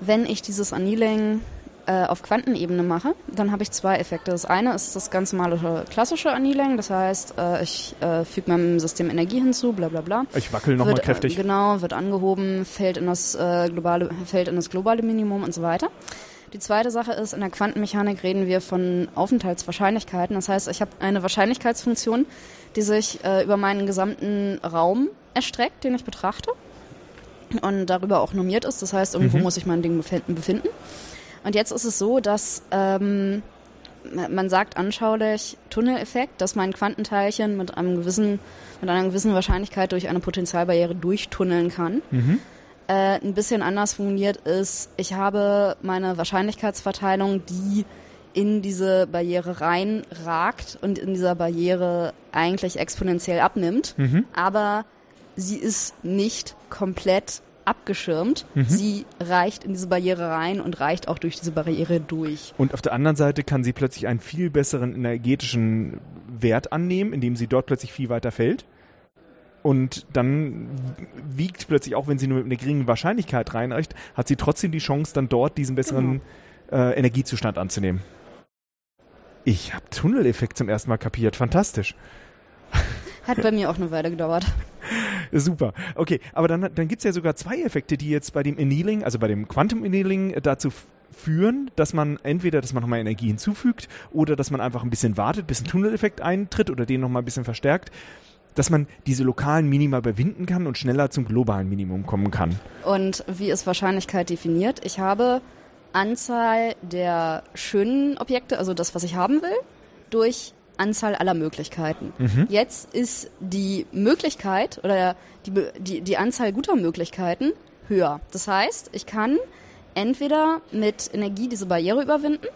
Wenn ich dieses Annealing äh, auf Quantenebene mache, dann habe ich zwei Effekte. Das eine ist das ganz normale klassische Annealing, das heißt, äh, ich äh, füge meinem System Energie hinzu, bla bla bla. Ich wackel nochmal kräftig. Äh, genau, wird angehoben, fällt in, das, äh, globale, fällt in das globale Minimum und so weiter. Die zweite Sache ist, in der Quantenmechanik reden wir von Aufenthaltswahrscheinlichkeiten. Das heißt, ich habe eine Wahrscheinlichkeitsfunktion, die sich äh, über meinen gesamten Raum erstreckt, den ich betrachte und darüber auch normiert ist. Das heißt, irgendwo mhm. muss ich mein Ding befinden. Und jetzt ist es so, dass ähm, man sagt anschaulich Tunneleffekt, dass mein Quantenteilchen mit einem gewissen, mit einer gewissen Wahrscheinlichkeit durch eine Potentialbarriere durchtunneln kann. Mhm. Äh, ein bisschen anders formuliert ist, ich habe meine Wahrscheinlichkeitsverteilung, die in diese Barriere reinragt und in dieser Barriere eigentlich exponentiell abnimmt, mhm. aber sie ist nicht komplett abgeschirmt. Mhm. Sie reicht in diese Barriere rein und reicht auch durch diese Barriere durch. Und auf der anderen Seite kann sie plötzlich einen viel besseren energetischen Wert annehmen, indem sie dort plötzlich viel weiter fällt. Und dann wiegt plötzlich, auch wenn sie nur mit einer geringen Wahrscheinlichkeit reinreicht, hat sie trotzdem die Chance, dann dort diesen besseren genau. äh, Energiezustand anzunehmen. Ich habe Tunneleffekt zum ersten Mal kapiert. Fantastisch. Hat bei mir auch eine Weile gedauert. [laughs] Super. Okay, aber dann, dann gibt es ja sogar zwei Effekte, die jetzt bei dem Annealing, also bei dem Quantum Annealing dazu führen, dass man entweder, dass man nochmal Energie hinzufügt oder dass man einfach ein bisschen wartet, bis ein Tunneleffekt eintritt oder den nochmal ein bisschen verstärkt, dass man diese lokalen Minima überwinden kann und schneller zum globalen Minimum kommen kann. Und wie ist Wahrscheinlichkeit definiert? Ich habe Anzahl der schönen Objekte, also das, was ich haben will, durch Anzahl aller Möglichkeiten. Mhm. Jetzt ist die Möglichkeit oder die, die, die Anzahl guter Möglichkeiten höher. Das heißt, ich kann entweder mit Energie diese Barriere überwinden.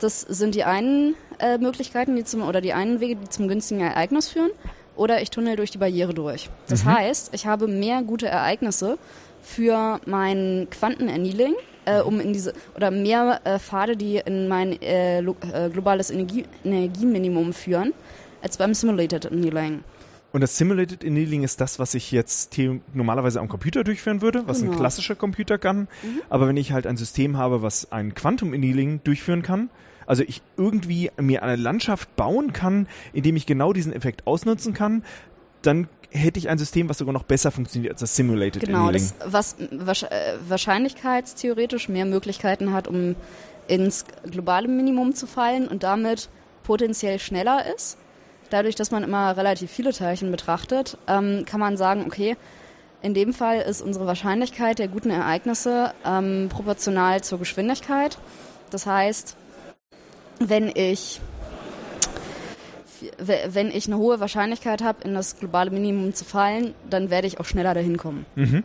Das sind die einen äh, Möglichkeiten, die zum oder die einen Wege, die zum günstigen Ereignis führen. Oder ich tunnel durch die Barriere durch. Das mhm. heißt, ich habe mehr gute Ereignisse für mein Quantenannealing äh, um in diese oder mehr äh, Pfade, die in mein äh, äh, globales Energie, Energieminimum führen, als beim Simulated Annealing. Und das Simulated Annealing ist das, was ich jetzt normalerweise am Computer durchführen würde, was genau. ein klassischer Computer kann. Mhm. Aber wenn ich halt ein System habe, was ein Quantum Annealing durchführen kann, also ich irgendwie mir eine Landschaft bauen kann, indem ich genau diesen Effekt ausnutzen kann, dann hätte ich ein System, was sogar noch besser funktioniert als das Simulated genau, Annealing. Genau, was äh, wahrscheinlichkeitstheoretisch mehr Möglichkeiten hat, um ins globale Minimum zu fallen und damit potenziell schneller ist. Dadurch, dass man immer relativ viele Teilchen betrachtet, ähm, kann man sagen, okay, in dem Fall ist unsere Wahrscheinlichkeit der guten Ereignisse ähm, proportional zur Geschwindigkeit. Das heißt, wenn ich wenn ich eine hohe Wahrscheinlichkeit habe, in das globale Minimum zu fallen, dann werde ich auch schneller dahin kommen. Mhm.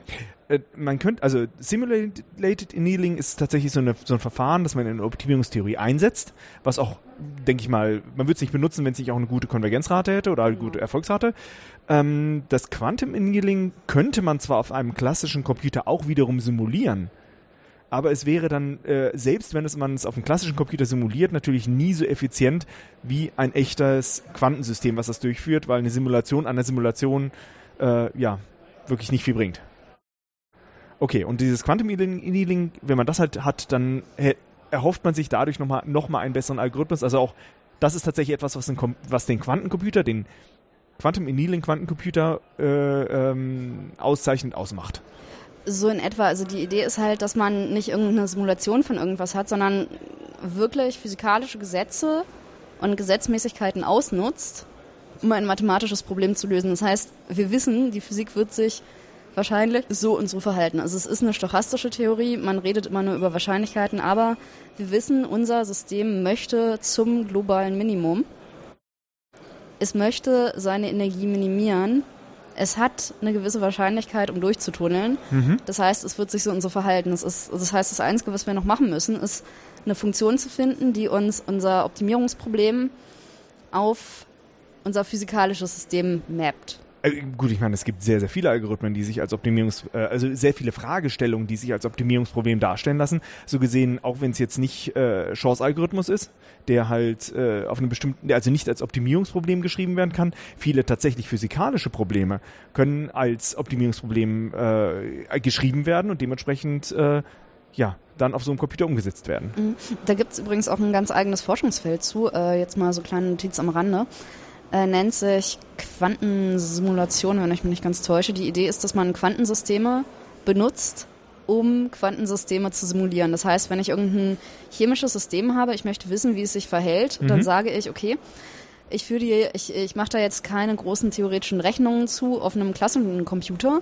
Äh, man könnte, also Simulated Annealing ist tatsächlich so, eine, so ein Verfahren, das man in der Optimierungstheorie einsetzt, was auch, denke ich mal, man würde es nicht benutzen, wenn es nicht auch eine gute Konvergenzrate hätte oder eine gute Erfolgsrate. Ähm, das Quantum Annealing könnte man zwar auf einem klassischen Computer auch wiederum simulieren, aber es wäre dann, äh, selbst wenn man es auf einem klassischen Computer simuliert, natürlich nie so effizient wie ein echtes Quantensystem, was das durchführt, weil eine Simulation an der Simulation äh, ja wirklich nicht viel bringt. Okay, und dieses Quantum Annealing, wenn man das halt hat, dann erhofft man sich dadurch nochmal noch mal einen besseren Algorithmus. Also auch das ist tatsächlich etwas, was den, was den Quantencomputer, den Quantum Annealing Quantencomputer äh, ähm, auszeichnend ausmacht. So in etwa. Also die Idee ist halt, dass man nicht irgendeine Simulation von irgendwas hat, sondern wirklich physikalische Gesetze und Gesetzmäßigkeiten ausnutzt, um ein mathematisches Problem zu lösen. Das heißt, wir wissen, die Physik wird sich wahrscheinlich so und so verhalten. Also es ist eine stochastische Theorie, man redet immer nur über Wahrscheinlichkeiten, aber wir wissen, unser System möchte zum globalen Minimum. Es möchte seine Energie minimieren es hat eine gewisse Wahrscheinlichkeit, um durchzutunneln. Mhm. Das heißt, es wird sich so und so verhalten. Das, ist, das heißt, das Einzige, was wir noch machen müssen, ist eine Funktion zu finden, die uns unser Optimierungsproblem auf unser physikalisches System mappt. Äh, gut, ich meine, es gibt sehr, sehr viele Algorithmen, die sich als Optimierungs, äh, also sehr viele Fragestellungen, die sich als Optimierungsproblem darstellen lassen. So gesehen, auch wenn es jetzt nicht äh, Chance-Algorithmus ist, der halt äh, auf einem bestimmten, also nicht als Optimierungsproblem geschrieben werden kann. Viele tatsächlich physikalische Probleme können als Optimierungsproblem äh, geschrieben werden und dementsprechend äh, ja, dann auf so einem Computer umgesetzt werden. Mhm. Da gibt es übrigens auch ein ganz eigenes Forschungsfeld zu, äh, jetzt mal so kleine Notiz am Rande. Äh, nennt sich Quantensimulation, wenn ich mich nicht ganz täusche. Die Idee ist, dass man Quantensysteme benutzt, um Quantensysteme zu simulieren. Das heißt, wenn ich irgendein chemisches System habe, ich möchte wissen, wie es sich verhält, mhm. dann sage ich, okay, ich führe die, ich, ich mache da jetzt keine großen theoretischen Rechnungen zu auf einem klassischen Computer,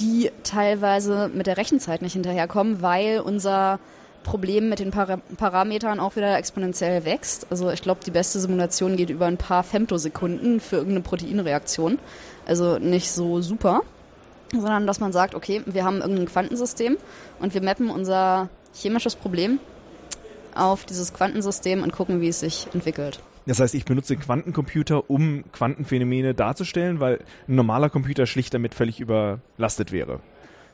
die teilweise mit der Rechenzeit nicht hinterherkommen, weil unser Problem mit den Para Parametern auch wieder exponentiell wächst. Also ich glaube, die beste Simulation geht über ein paar Femtosekunden für irgendeine Proteinreaktion. Also nicht so super, sondern dass man sagt, okay, wir haben irgendein Quantensystem und wir mappen unser chemisches Problem auf dieses Quantensystem und gucken, wie es sich entwickelt. Das heißt, ich benutze Quantencomputer, um Quantenphänomene darzustellen, weil ein normaler Computer schlicht damit völlig überlastet wäre.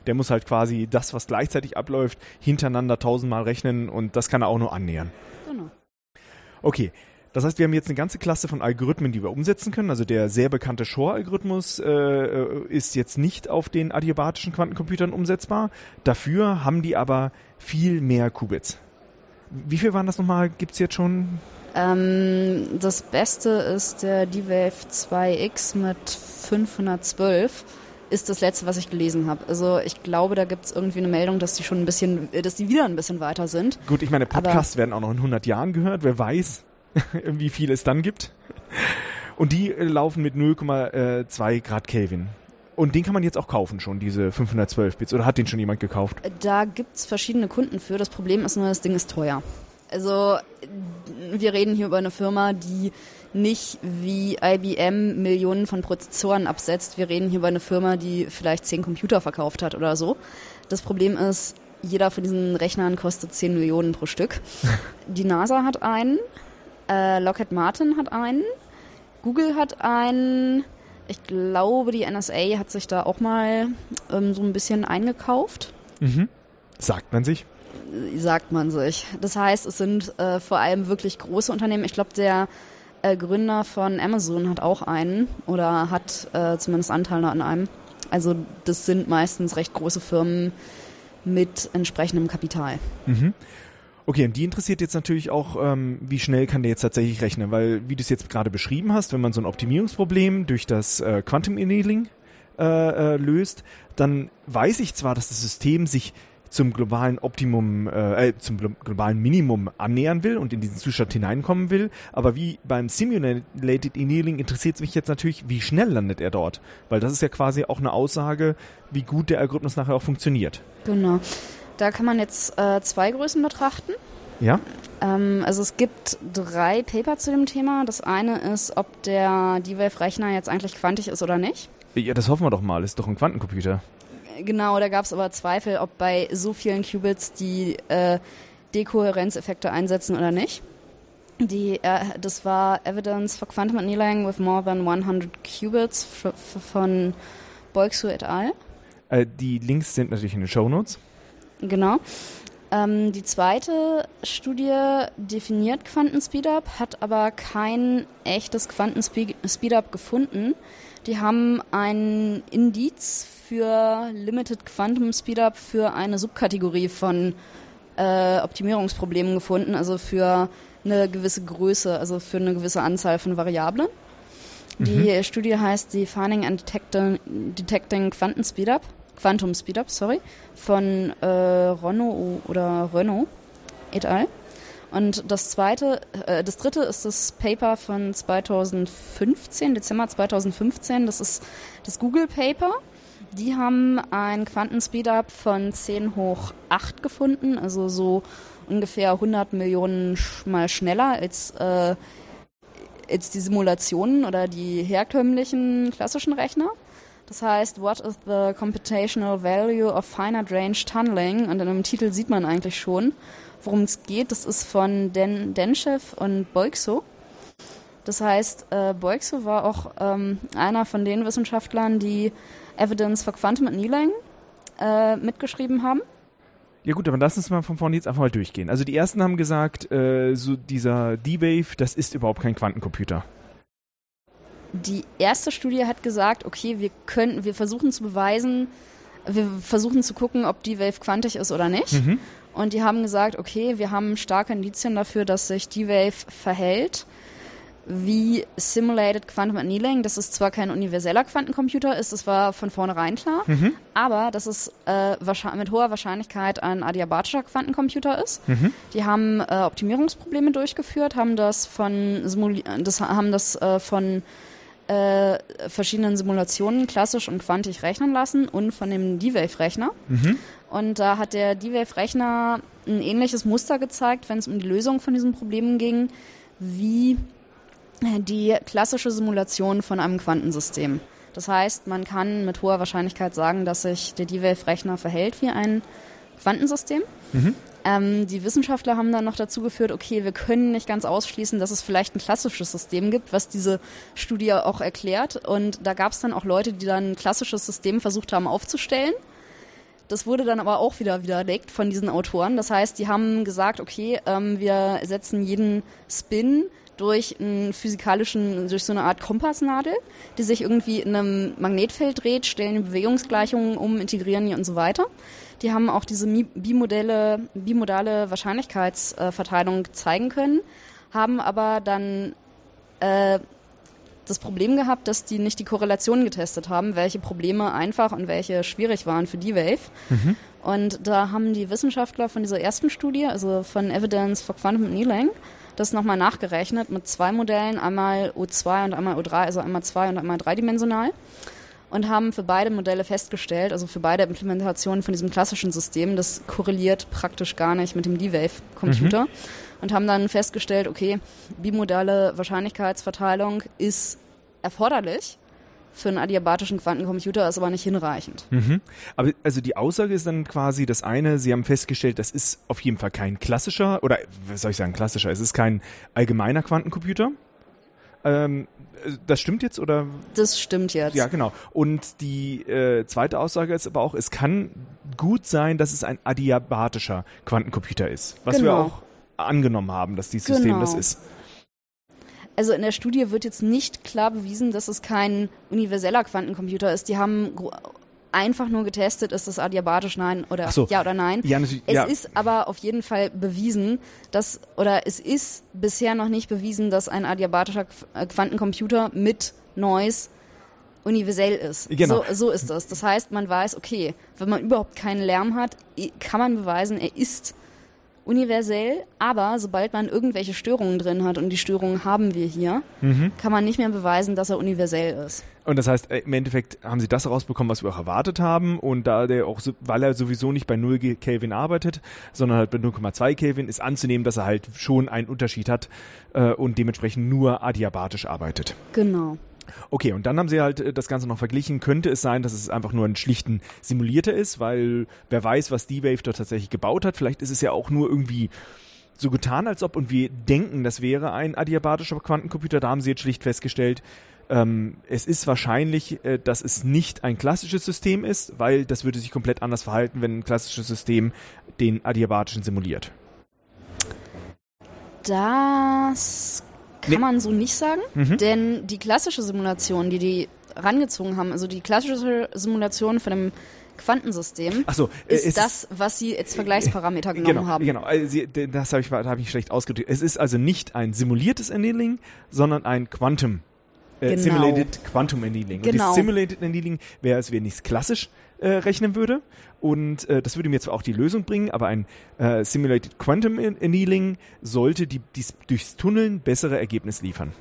Der muss halt quasi das, was gleichzeitig abläuft, hintereinander tausendmal rechnen und das kann er auch nur annähern. Genau. Okay, das heißt, wir haben jetzt eine ganze Klasse von Algorithmen, die wir umsetzen können. Also der sehr bekannte Shor-Algorithmus äh, äh ist jetzt nicht auf den adiabatischen Quantencomputern umsetzbar. Dafür haben die aber viel mehr Qubits. Wie viel waren das nochmal? Gibt es jetzt schon? Ähm, das Beste ist der D-Wave 2X mit 512 ist das letzte, was ich gelesen habe. Also ich glaube, da gibt es irgendwie eine Meldung, dass die schon ein bisschen, dass die wieder ein bisschen weiter sind. Gut, ich meine, Podcasts Aber werden auch noch in 100 Jahren gehört. Wer weiß, [laughs] wie viel es dann gibt. Und die äh, laufen mit 0,2 Grad Kelvin. Und den kann man jetzt auch kaufen schon, diese 512 Bits. Oder hat den schon jemand gekauft? Da gibt es verschiedene Kunden für. Das Problem ist nur, das Ding ist teuer. Also wir reden hier über eine Firma, die nicht wie IBM Millionen von Prozessoren absetzt. Wir reden hier über eine Firma, die vielleicht zehn Computer verkauft hat oder so. Das Problem ist, jeder von diesen Rechnern kostet 10 Millionen pro Stück. [laughs] Die NASA hat einen, äh, Lockheed Martin hat einen, Google hat einen, ich glaube, die NSA hat sich da auch mal ähm, so ein bisschen eingekauft. Mhm. Sagt man sich? sagt man sich. Das heißt, es sind äh, vor allem wirklich große Unternehmen. Ich glaube, der äh, Gründer von Amazon hat auch einen oder hat äh, zumindest Anteile an einem. Also das sind meistens recht große Firmen mit entsprechendem Kapital. Mhm. Okay, und die interessiert jetzt natürlich auch, ähm, wie schnell kann der jetzt tatsächlich rechnen, weil wie du es jetzt gerade beschrieben hast, wenn man so ein Optimierungsproblem durch das äh, Quantum Annealing äh, äh, löst, dann weiß ich zwar, dass das System sich zum globalen Optimum, äh, äh zum globalen Minimum annähern will und in diesen Zustand hineinkommen will. Aber wie beim Simulated Annealing interessiert es mich jetzt natürlich, wie schnell landet er dort? Weil das ist ja quasi auch eine Aussage, wie gut der Algorithmus nachher auch funktioniert. Genau. Da kann man jetzt äh, zwei Größen betrachten. Ja. Ähm, also es gibt drei Paper zu dem Thema. Das eine ist, ob der D-Wave-Rechner jetzt eigentlich quantisch ist oder nicht. Ja, das hoffen wir doch mal. Ist doch ein Quantencomputer. Genau, da gab es aber Zweifel, ob bei so vielen Qubits die äh, Dekohärenzeffekte einsetzen oder nicht. Die, äh, das war Evidence for Quantum Annealing with more than 100 Qubits von Boixu et al. Äh, die Links sind natürlich in den Show Notes. Genau. Ähm, die zweite Studie definiert Quantenspeedup, hat aber kein echtes Quantenspeedup gefunden. Die haben ein Indiz für Limited Quantum Speedup für eine Subkategorie von äh, Optimierungsproblemen gefunden, also für eine gewisse Größe, also für eine gewisse Anzahl von Variablen. Die mhm. Studie heißt Defining and Detecting, Detecting Quantum Speedup, Quantum Speedup, sorry, von äh, Renault oder Renault et al. Und das zweite, äh, das dritte ist das Paper von 2015, Dezember 2015. Das ist das Google Paper. Die haben ein Quantenspeedup von 10 hoch 8 gefunden, also so ungefähr 100 Millionen mal schneller als, äh, als die Simulationen oder die herkömmlichen klassischen Rechner. Das heißt, what is the computational value of finite range tunneling? Und in dem Titel sieht man eigentlich schon, worum es geht. Das ist von Den Denchev und Boixo. Das heißt, äh, Boixo war auch ähm, einer von den Wissenschaftlern, die Evidence for Quantum Annealing äh, mitgeschrieben haben. Ja gut, aber lass uns mal von vorne jetzt einfach mal durchgehen. Also die ersten haben gesagt, äh, so dieser D-Wave, das ist überhaupt kein Quantencomputer. Die erste Studie hat gesagt, okay, wir können, wir versuchen zu beweisen, wir versuchen zu gucken, ob D-Wave quantisch ist oder nicht. Mhm. Und die haben gesagt, okay, wir haben starke Indizien dafür, dass sich D-Wave verhält wie Simulated Quantum Annealing. Das ist zwar kein universeller Quantencomputer, ist es war von vornherein klar, mhm. aber dass es äh, mit hoher Wahrscheinlichkeit ein adiabatischer Quantencomputer ist. Mhm. Die haben äh, Optimierungsprobleme durchgeführt, haben das von Simuli das haben das äh, von äh, verschiedenen Simulationen klassisch und quantisch rechnen lassen und von dem D-Wave-Rechner. Mhm. Und da hat der D-Wave-Rechner ein ähnliches Muster gezeigt, wenn es um die Lösung von diesen Problemen ging, wie die klassische Simulation von einem Quantensystem. Das heißt, man kann mit hoher Wahrscheinlichkeit sagen, dass sich der D-Wave-Rechner verhält wie ein Quantensystem. Mhm. Ähm, die Wissenschaftler haben dann noch dazu geführt, okay, wir können nicht ganz ausschließen, dass es vielleicht ein klassisches System gibt, was diese Studie auch erklärt. Und da gab es dann auch Leute, die dann ein klassisches System versucht haben aufzustellen. Das wurde dann aber auch wieder widerlegt von diesen Autoren. Das heißt, die haben gesagt, okay, ähm, wir setzen jeden Spin durch einen physikalischen, durch so eine Art Kompassnadel, die sich irgendwie in einem Magnetfeld dreht, stellen Bewegungsgleichungen um, integrieren die und so weiter. Die haben auch diese bimodelle, bimodale Wahrscheinlichkeitsverteilung zeigen können, haben aber dann äh, das Problem gehabt, dass die nicht die Korrelationen getestet haben, welche Probleme einfach und welche schwierig waren für D-Wave. Mhm. Und da haben die Wissenschaftler von dieser ersten Studie, also von Evidence for Quantum Annealing, das nochmal nachgerechnet mit zwei Modellen, einmal O2 und einmal O3, also einmal zwei und einmal dreidimensional. Und haben für beide Modelle festgestellt, also für beide Implementationen von diesem klassischen System, das korreliert praktisch gar nicht mit dem D-Wave-Computer. Mhm. Und haben dann festgestellt, okay, bimodale Wahrscheinlichkeitsverteilung ist erforderlich, für einen adiabatischen Quantencomputer ist aber nicht hinreichend. Mhm. Aber also die Aussage ist dann quasi das eine, Sie haben festgestellt, das ist auf jeden Fall kein klassischer, oder was soll ich sagen, klassischer, es ist kein allgemeiner Quantencomputer. Ähm, das stimmt jetzt oder? Das stimmt jetzt. Ja, genau. Und die äh, zweite Aussage ist aber auch, es kann gut sein, dass es ein adiabatischer Quantencomputer ist. Was genau. wir auch angenommen haben, dass dieses System genau. das ist. Also in der Studie wird jetzt nicht klar bewiesen, dass es kein universeller Quantencomputer ist. Die haben einfach nur getestet, ist das adiabatisch nein oder so. ja oder nein. Ja, es ja. ist aber auf jeden Fall bewiesen, dass oder es ist bisher noch nicht bewiesen, dass ein adiabatischer äh, Quantencomputer mit Noise universell ist. Genau. So, so ist das. Das heißt, man weiß, okay, wenn man überhaupt keinen Lärm hat, kann man beweisen, er ist universell, aber sobald man irgendwelche Störungen drin hat, und die Störungen haben wir hier, mhm. kann man nicht mehr beweisen, dass er universell ist. Und das heißt, äh, im Endeffekt haben sie das rausbekommen, was wir auch erwartet haben. Und da der auch, weil er sowieso nicht bei 0 Kelvin arbeitet, sondern halt bei 0,2 Kelvin, ist anzunehmen, dass er halt schon einen Unterschied hat äh, und dementsprechend nur adiabatisch arbeitet. Genau. Okay, und dann haben sie halt äh, das Ganze noch verglichen. Könnte es sein, dass es einfach nur ein schlichten Simulierter ist, weil wer weiß, was D-Wave dort tatsächlich gebaut hat. Vielleicht ist es ja auch nur irgendwie so getan, als ob, und wir denken, das wäre ein adiabatischer Quantencomputer. Da haben sie jetzt schlicht festgestellt, ähm, es ist wahrscheinlich, äh, dass es nicht ein klassisches System ist, weil das würde sich komplett anders verhalten, wenn ein klassisches System den adiabatischen simuliert. Das kann nee. man so nicht sagen, mhm. denn die klassische Simulation, die die rangezogen haben, also die klassische Simulation von einem Quantensystem so, äh, ist das, was Sie als Vergleichsparameter genommen genau, haben. Genau, also das habe ich, hab ich schlecht ausgedrückt. Es ist also nicht ein simuliertes Annealing, sondern ein Quantum. Äh, genau. Simulated Quantum Annealing. Genau. Und das Simulated Annealing wäre, es klassisch äh, rechnen würde. Und äh, das würde mir zwar auch die Lösung bringen, aber ein äh, Simulated Quantum Annealing sollte die, dies, durchs Tunneln bessere Ergebnis liefern.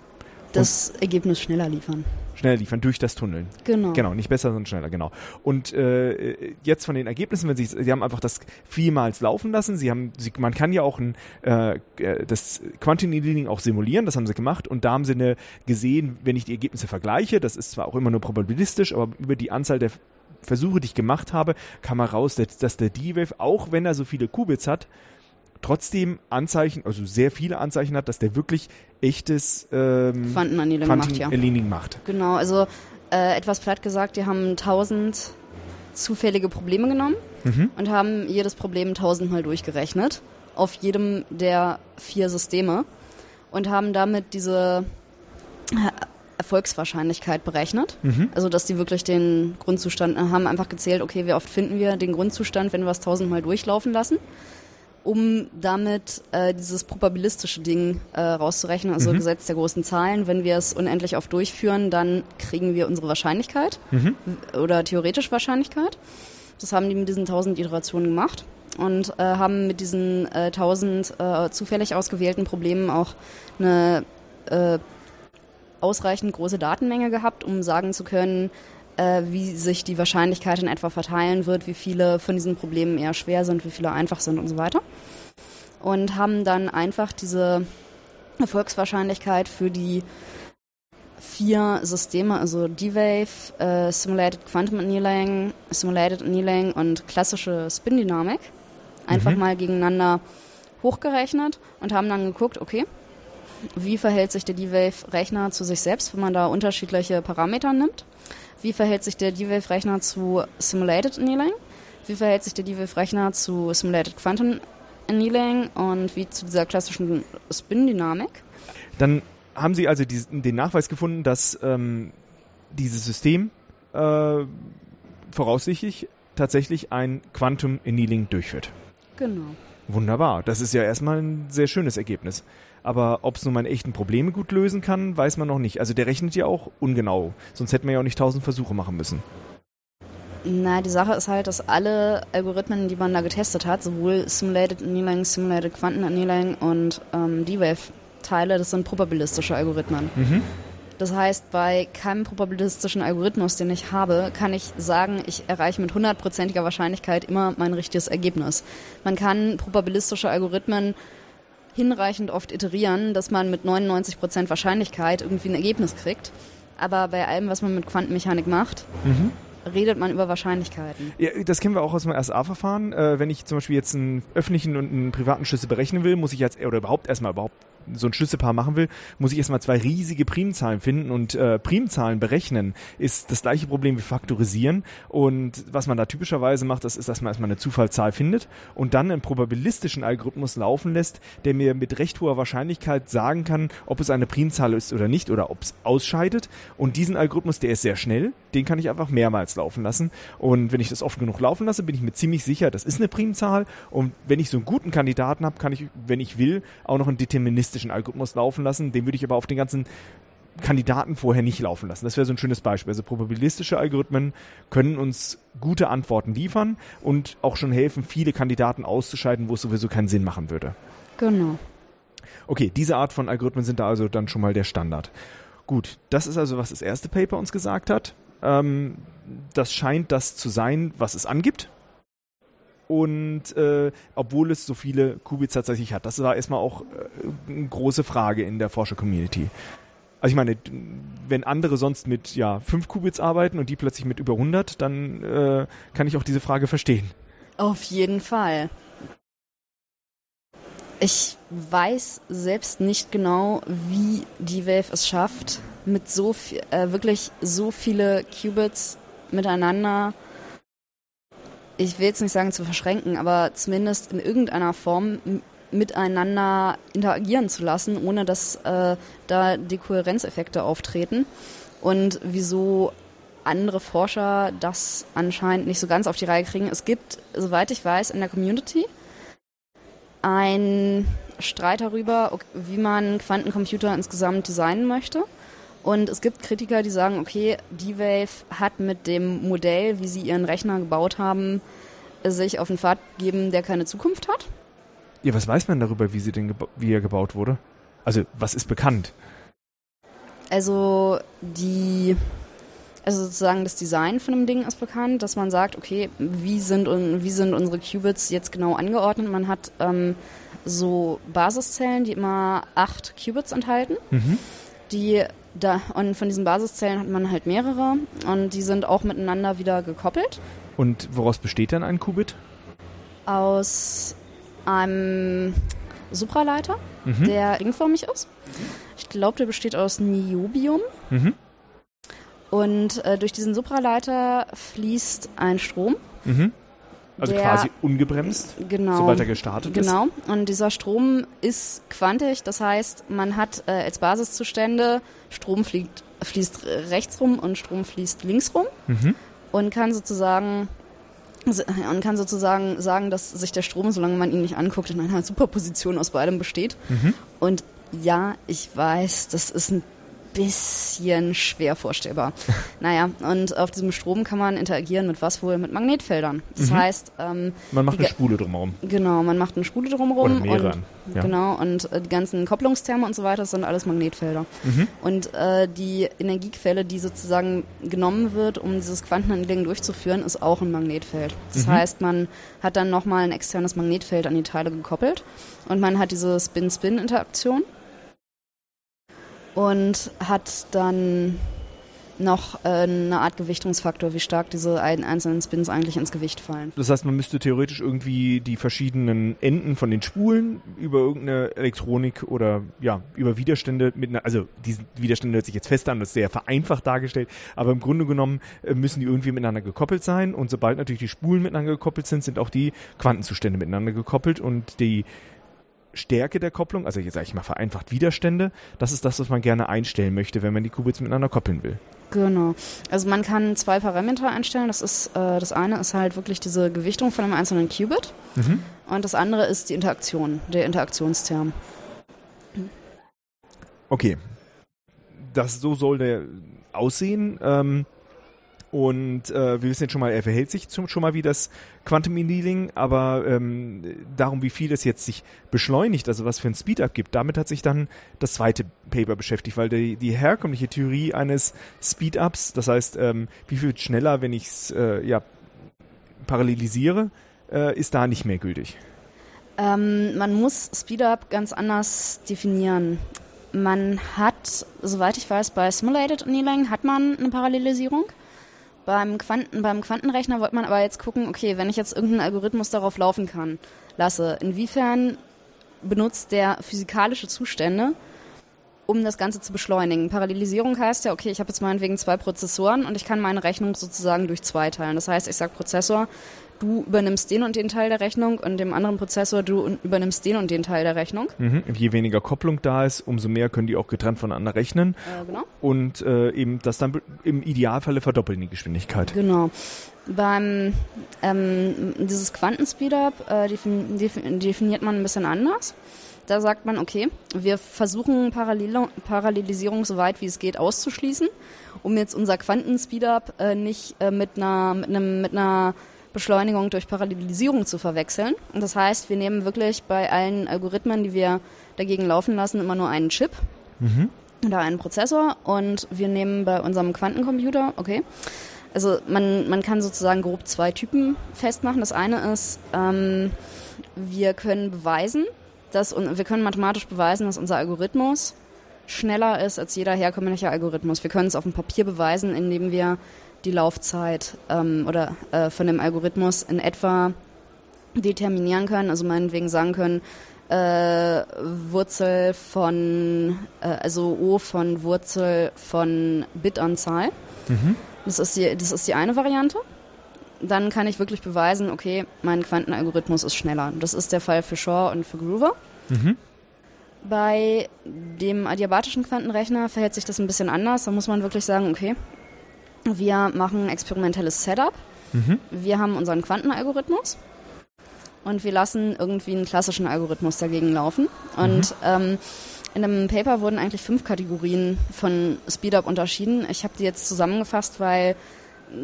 Das Und Ergebnis schneller liefern. Schneller liefern durch das Tunneln. Genau. Genau, nicht besser, sondern schneller, genau. Und äh, jetzt von den Ergebnissen, wenn Sie, Sie haben einfach das vielmals laufen lassen. Sie haben, Sie, man kann ja auch ein, äh, äh das Quantum Annealing auch simulieren, das haben Sie gemacht. Und da haben Sie eine gesehen, wenn ich die Ergebnisse vergleiche, das ist zwar auch immer nur probabilistisch, aber über die Anzahl der Versuche, die ich gemacht habe, kam heraus, dass, dass der D-Wave, auch wenn er so viele Qubits hat, trotzdem Anzeichen, also sehr viele Anzeichen hat, dass der wirklich echtes ähm, Quantenannealing macht, ja. macht. Genau, also äh, etwas platt gesagt, die haben tausend zufällige Probleme genommen mhm. und haben jedes Problem tausendmal durchgerechnet auf jedem der vier Systeme und haben damit diese Erfolgswahrscheinlichkeit berechnet. Mhm. Also, dass die wirklich den Grundzustand haben einfach gezählt, okay, wie oft finden wir den Grundzustand, wenn wir es tausendmal durchlaufen lassen. um damit äh, dieses probabilistische Ding äh, rauszurechnen, also Mhm. Gesetz der großen Zahlen. Wenn wir es unendlich oft durchführen, dann kriegen wir unsere Wahrscheinlichkeit Mhm. oder theoretische Wahrscheinlichkeit. Das haben die mit diesen 1000 Iterationen gemacht und äh, haben mit diesen äh, 1000 äh, zufällig ausgewählten Problemen auch eine äh, ausreichend große Datenmenge gehabt, um sagen zu können, äh, wie sich die Wahrscheinlichkeit in etwa verteilen wird, wie viele von diesen Problemen eher schwer sind, wie viele einfach sind und so weiter. Und haben dann einfach diese Erfolgswahrscheinlichkeit für die vier Systeme, also D-Wave, äh, Simulated Quantum Annealing, Simulated Annealing und klassische Spin-Dynamik einfach Mhm. mal gegeneinander hochgerechnet und haben dann geguckt, okay, wie verhält sich der D-Wave-Rechner zu sich selbst, wenn man da unterschiedliche Parameter nimmt? Wie verhält sich der D-Wave-Rechner zu Simulated Annealing? Wie verhält sich der D-Wave-Rechner zu Simulated Quantum Annealing und wie zu dieser klassischen Spin-Dynamik? Dann haben Sie also diesen, den Nachweis gefunden, dass ähm, dieses System äh, voraussichtlich tatsächlich ein Quantum Annealing durchführt. Genau. Wunderbar. Das ist ja erstmal ein sehr schönes Ergebnis. Aber ob es nun mal echten Probleme gut lösen kann, weiß man noch nicht. Also der rechnet ja auch ungenau. Sonst hätten wir ja auch nicht tausend Versuche machen müssen. Na, die Sache ist halt, dass alle Algorithmen, die man da getestet hat, sowohl Simulated Annealing, Simulated Quantum Annealing und ähm, D-Wave-Teile, das sind probabilistische Algorithmen. Mhm. Das heißt, bei keinem probabilistischen Algorithmus, den ich habe, kann ich sagen, ich erreiche mit hundertprozentiger Wahrscheinlichkeit immer mein richtiges Ergebnis. Man kann probabilistische Algorithmen hinreichend oft iterieren, dass man mit 99% Wahrscheinlichkeit irgendwie ein Ergebnis kriegt. Aber bei allem, was man mit Quantenmechanik macht, Mhm. redet man über Wahrscheinlichkeiten. Ja, das kennen wir auch aus dem RSA-Verfahren. Äh, wenn ich zum Beispiel jetzt einen öffentlichen und einen privaten Schlüssel berechnen will, muss ich jetzt, oder überhaupt erstmal überhaupt so ein Schlüsselpaar machen will, muss ich erstmal zwei riesige Primzahlen finden und äh, Primzahlen berechnen ist das gleiche Problem wie Faktorisieren. Und was man da typischerweise macht, das ist, dass man erstmal eine Zufallszahl findet und dann einen probabilistischen Algorithmus laufen lässt, der mir mit recht hoher Wahrscheinlichkeit sagen kann, ob es eine Primzahl ist oder nicht oder ob es ausscheidet. Und diesen Algorithmus, der ist sehr schnell, den kann ich einfach mehrmals laufen lassen. Und wenn ich das oft genug laufen lasse, bin ich mir ziemlich sicher, das ist eine Primzahl. Und wenn ich so einen guten Kandidaten habe, kann ich, wenn ich will, auch noch einen deterministischen Algorithmus laufen lassen, den würde ich aber auf den ganzen Kandidaten vorher nicht laufen lassen. Das wäre so ein schönes Beispiel. Also probabilistische Algorithmen können uns gute Antworten liefern und auch schon helfen, viele Kandidaten auszuscheiden, wo es sowieso keinen Sinn machen würde. Genau. Okay, diese Art von Algorithmen sind da also dann schon mal der Standard. Gut, das ist also, was das erste Paper uns gesagt hat. Ähm, das scheint das zu sein, was es angibt. Und äh, obwohl es so viele Qubits tatsächlich hat, das war erstmal auch äh, eine große Frage in der Forscher-Community. Also ich meine, wenn andere sonst mit ja, 5 Qubits arbeiten und die plötzlich mit über 100, dann äh, kann ich auch diese Frage verstehen. Auf jeden Fall. Ich weiß selbst nicht genau, wie die Wave es schafft, mit so viel, äh, wirklich so viele Qubits miteinander, ich will jetzt nicht sagen zu verschränken, aber zumindest in irgendeiner Form miteinander interagieren zu lassen, ohne dass äh, da Dekohärenzeffekte auftreten. Und wieso andere Forscher das anscheinend nicht so ganz auf die Reihe kriegen. Es gibt, soweit ich weiß, in der Community ein Streit darüber, wie man Quantencomputer insgesamt designen möchte. Und es gibt Kritiker, die sagen, okay, D-Wave hat mit dem Modell, wie sie ihren Rechner gebaut haben, sich auf einen Pfad gegeben, der keine Zukunft hat. Ja, was weiß man darüber, wie, sie denn wie er gebaut wurde? Also, was ist bekannt? Also die, also sozusagen das Design von dem Ding ist bekannt, dass man sagt, okay, wie sind, wie sind unsere Qubits jetzt genau angeordnet? Man hat ähm, so Basiszellen, die immer acht Qubits enthalten. Mhm. Die da, und von diesen Basiszellen hat man halt mehrere und die sind auch miteinander wieder gekoppelt Und woraus besteht dann ein Qubit? aus einem Supraleiter, Mhm. der ringförmig ist. Ich glaube, der besteht aus Niobium. Mhm. Und äh, durch diesen Supraleiter fließt ein Strom. Mhm. Also der, quasi ungebremst, genau, sobald er gestartet ist. Genau. Und dieser Strom ist quantisch. Das heißt, man hat äh, als Basiszustände Strom fliegt, fließt rechts rum und Strom fließt links rum Mhm. und kann sozusagen und kann sozusagen sagen, dass sich der Strom, solange man ihn nicht anguckt, in einer Superposition aus beidem besteht. Mhm. Und ja, ich weiß, das ist ein bisschen schwer vorstellbar. [laughs] naja, und auf diesem Strom kann man interagieren mit was wohl? Mit Magnetfeldern. Das Mhm. heißt, ähm, Man macht eine Spule drumherum. genau, man macht eine Spule drumherum. Oder mehrere. Und, Ja. Genau, und äh, die ganzen Kopplungsterme und so weiter das sind alles Magnetfelder. Mhm. Und äh, die Energiequelle, die sozusagen genommen wird, um dieses Quantenhandling durchzuführen, ist auch ein Magnetfeld. Das Mhm. heißt, man hat dann nochmal ein externes Magnetfeld an die Teile gekoppelt und man hat diese Spin-Spin-Interaktion und hat dann noch äh, eine Art Gewichtungsfaktor, wie stark diese ein einzelnen Spins eigentlich ins Gewicht fallen. Das heißt, man müsste theoretisch irgendwie die verschiedenen Enden von den Spulen über irgendeine Elektronik oder ja, über Widerstände mit einer, also diese Widerstände hört sich jetzt fest an, das ist sehr vereinfacht dargestellt, aber im Grunde genommen äh, müssen die irgendwie miteinander gekoppelt sein und sobald natürlich die Spulen miteinander gekoppelt sind, sind auch die Quantenzustände miteinander gekoppelt und die Stärke der Kopplung, also jetzt sage ich mal vereinfacht Widerstände, das ist das, was man gerne einstellen möchte, wenn man die Qubits miteinander koppeln will. Genau. Also man kann zwei Parameter einstellen. Das ist äh, das eine ist halt wirklich diese Gewichtung von einem einzelnen Qubit Mhm. und das andere ist die Interaktion, der Interaktionsterm. Okay. Das so soll der aussehen. Ähm, und äh, wir wissen jetzt schon mal, er verhält sich zum, schon mal wie das Quantum Annealing, aber ähm, darum, wie viel es jetzt sich beschleunigt, also was für ein Speedup gibt, damit hat sich dann das zweite Paper beschäftigt, weil die, die herkömmliche Theorie eines Speedups, das heißt, ähm, wie viel schneller, wenn ich es äh, ja, parallelisiere, äh, ist da nicht mehr gültig. Ähm, man muss Speedup ganz anders definieren. Man hat, soweit ich weiß, bei Simulated Annealing hat man eine Parallelisierung. Beim, Quanten, beim Quantenrechner wollte man aber jetzt gucken, okay, wenn ich jetzt irgendeinen Algorithmus darauf laufen kann, lasse, inwiefern benutzt der physikalische Zustände, um das Ganze zu beschleunigen. Parallelisierung heißt ja, okay, ich habe jetzt meinetwegen zwei Prozessoren und ich kann meine Rechnung sozusagen durch zwei teilen. Das heißt, ich sage Prozessor, du übernimmst den und den Teil der Rechnung und dem anderen Prozessor, du übernimmst den und den Teil der Rechnung. Mhm. Je weniger Kopplung da ist, umso mehr können die auch getrennt voneinander rechnen. Äh, genau. und äh, eben das dann im Idealfalle verdoppeln die Geschwindigkeit. Genau. Beim ähm, dieses Quantenspeedup äh, defin defin definiert man ein bisschen anders. Da sagt man, okay, wir versuchen Parallel Parallelisierung so weit wie es geht auszuschließen, um jetzt unser Quantenspeedup äh, nicht äh, mit einer mit einem mit einer Beschleunigung durch Parallelisierung zu verwechseln. Und das heißt, wir nehmen wirklich bei allen Algorithmen, die wir dagegen laufen lassen, immer nur einen Chip Mhm. oder einen Prozessor und wir nehmen bei unserem Quantencomputer, okay, also man, man kann sozusagen grob zwei Typen festmachen. Das eine ist, ähm, wir können beweisen, dass wir können mathematisch beweisen, dass unser Algorithmus schneller ist als jeder herkömmliche Algorithmus. Wir können es auf dem Papier beweisen, indem wir die Laufzeit ähm, oder äh, von dem Algorithmus in etwa determinieren können, also meinetwegen sagen können, äh, Wurzel von, äh, also O von Wurzel von Bitanzahl. Mhm. Das ist die, das ist die eine Variante. Dann kann ich wirklich beweisen, okay, mein Quantenalgorithmus ist schneller. Das ist der Fall für Shaw und für Groover. Mhm. Bei dem adiabatischen Quantenrechner verhält sich das ein bisschen anders. Da muss man wirklich sagen, okay, wir machen ein experimentelles Setup. Mhm. Wir haben unseren Quantenalgorithmus und wir lassen irgendwie einen klassischen Algorithmus dagegen laufen. Und ähm, in einem Paper wurden eigentlich fünf Kategorien von Speedup unterschieden. Ich habe die jetzt zusammengefasst, weil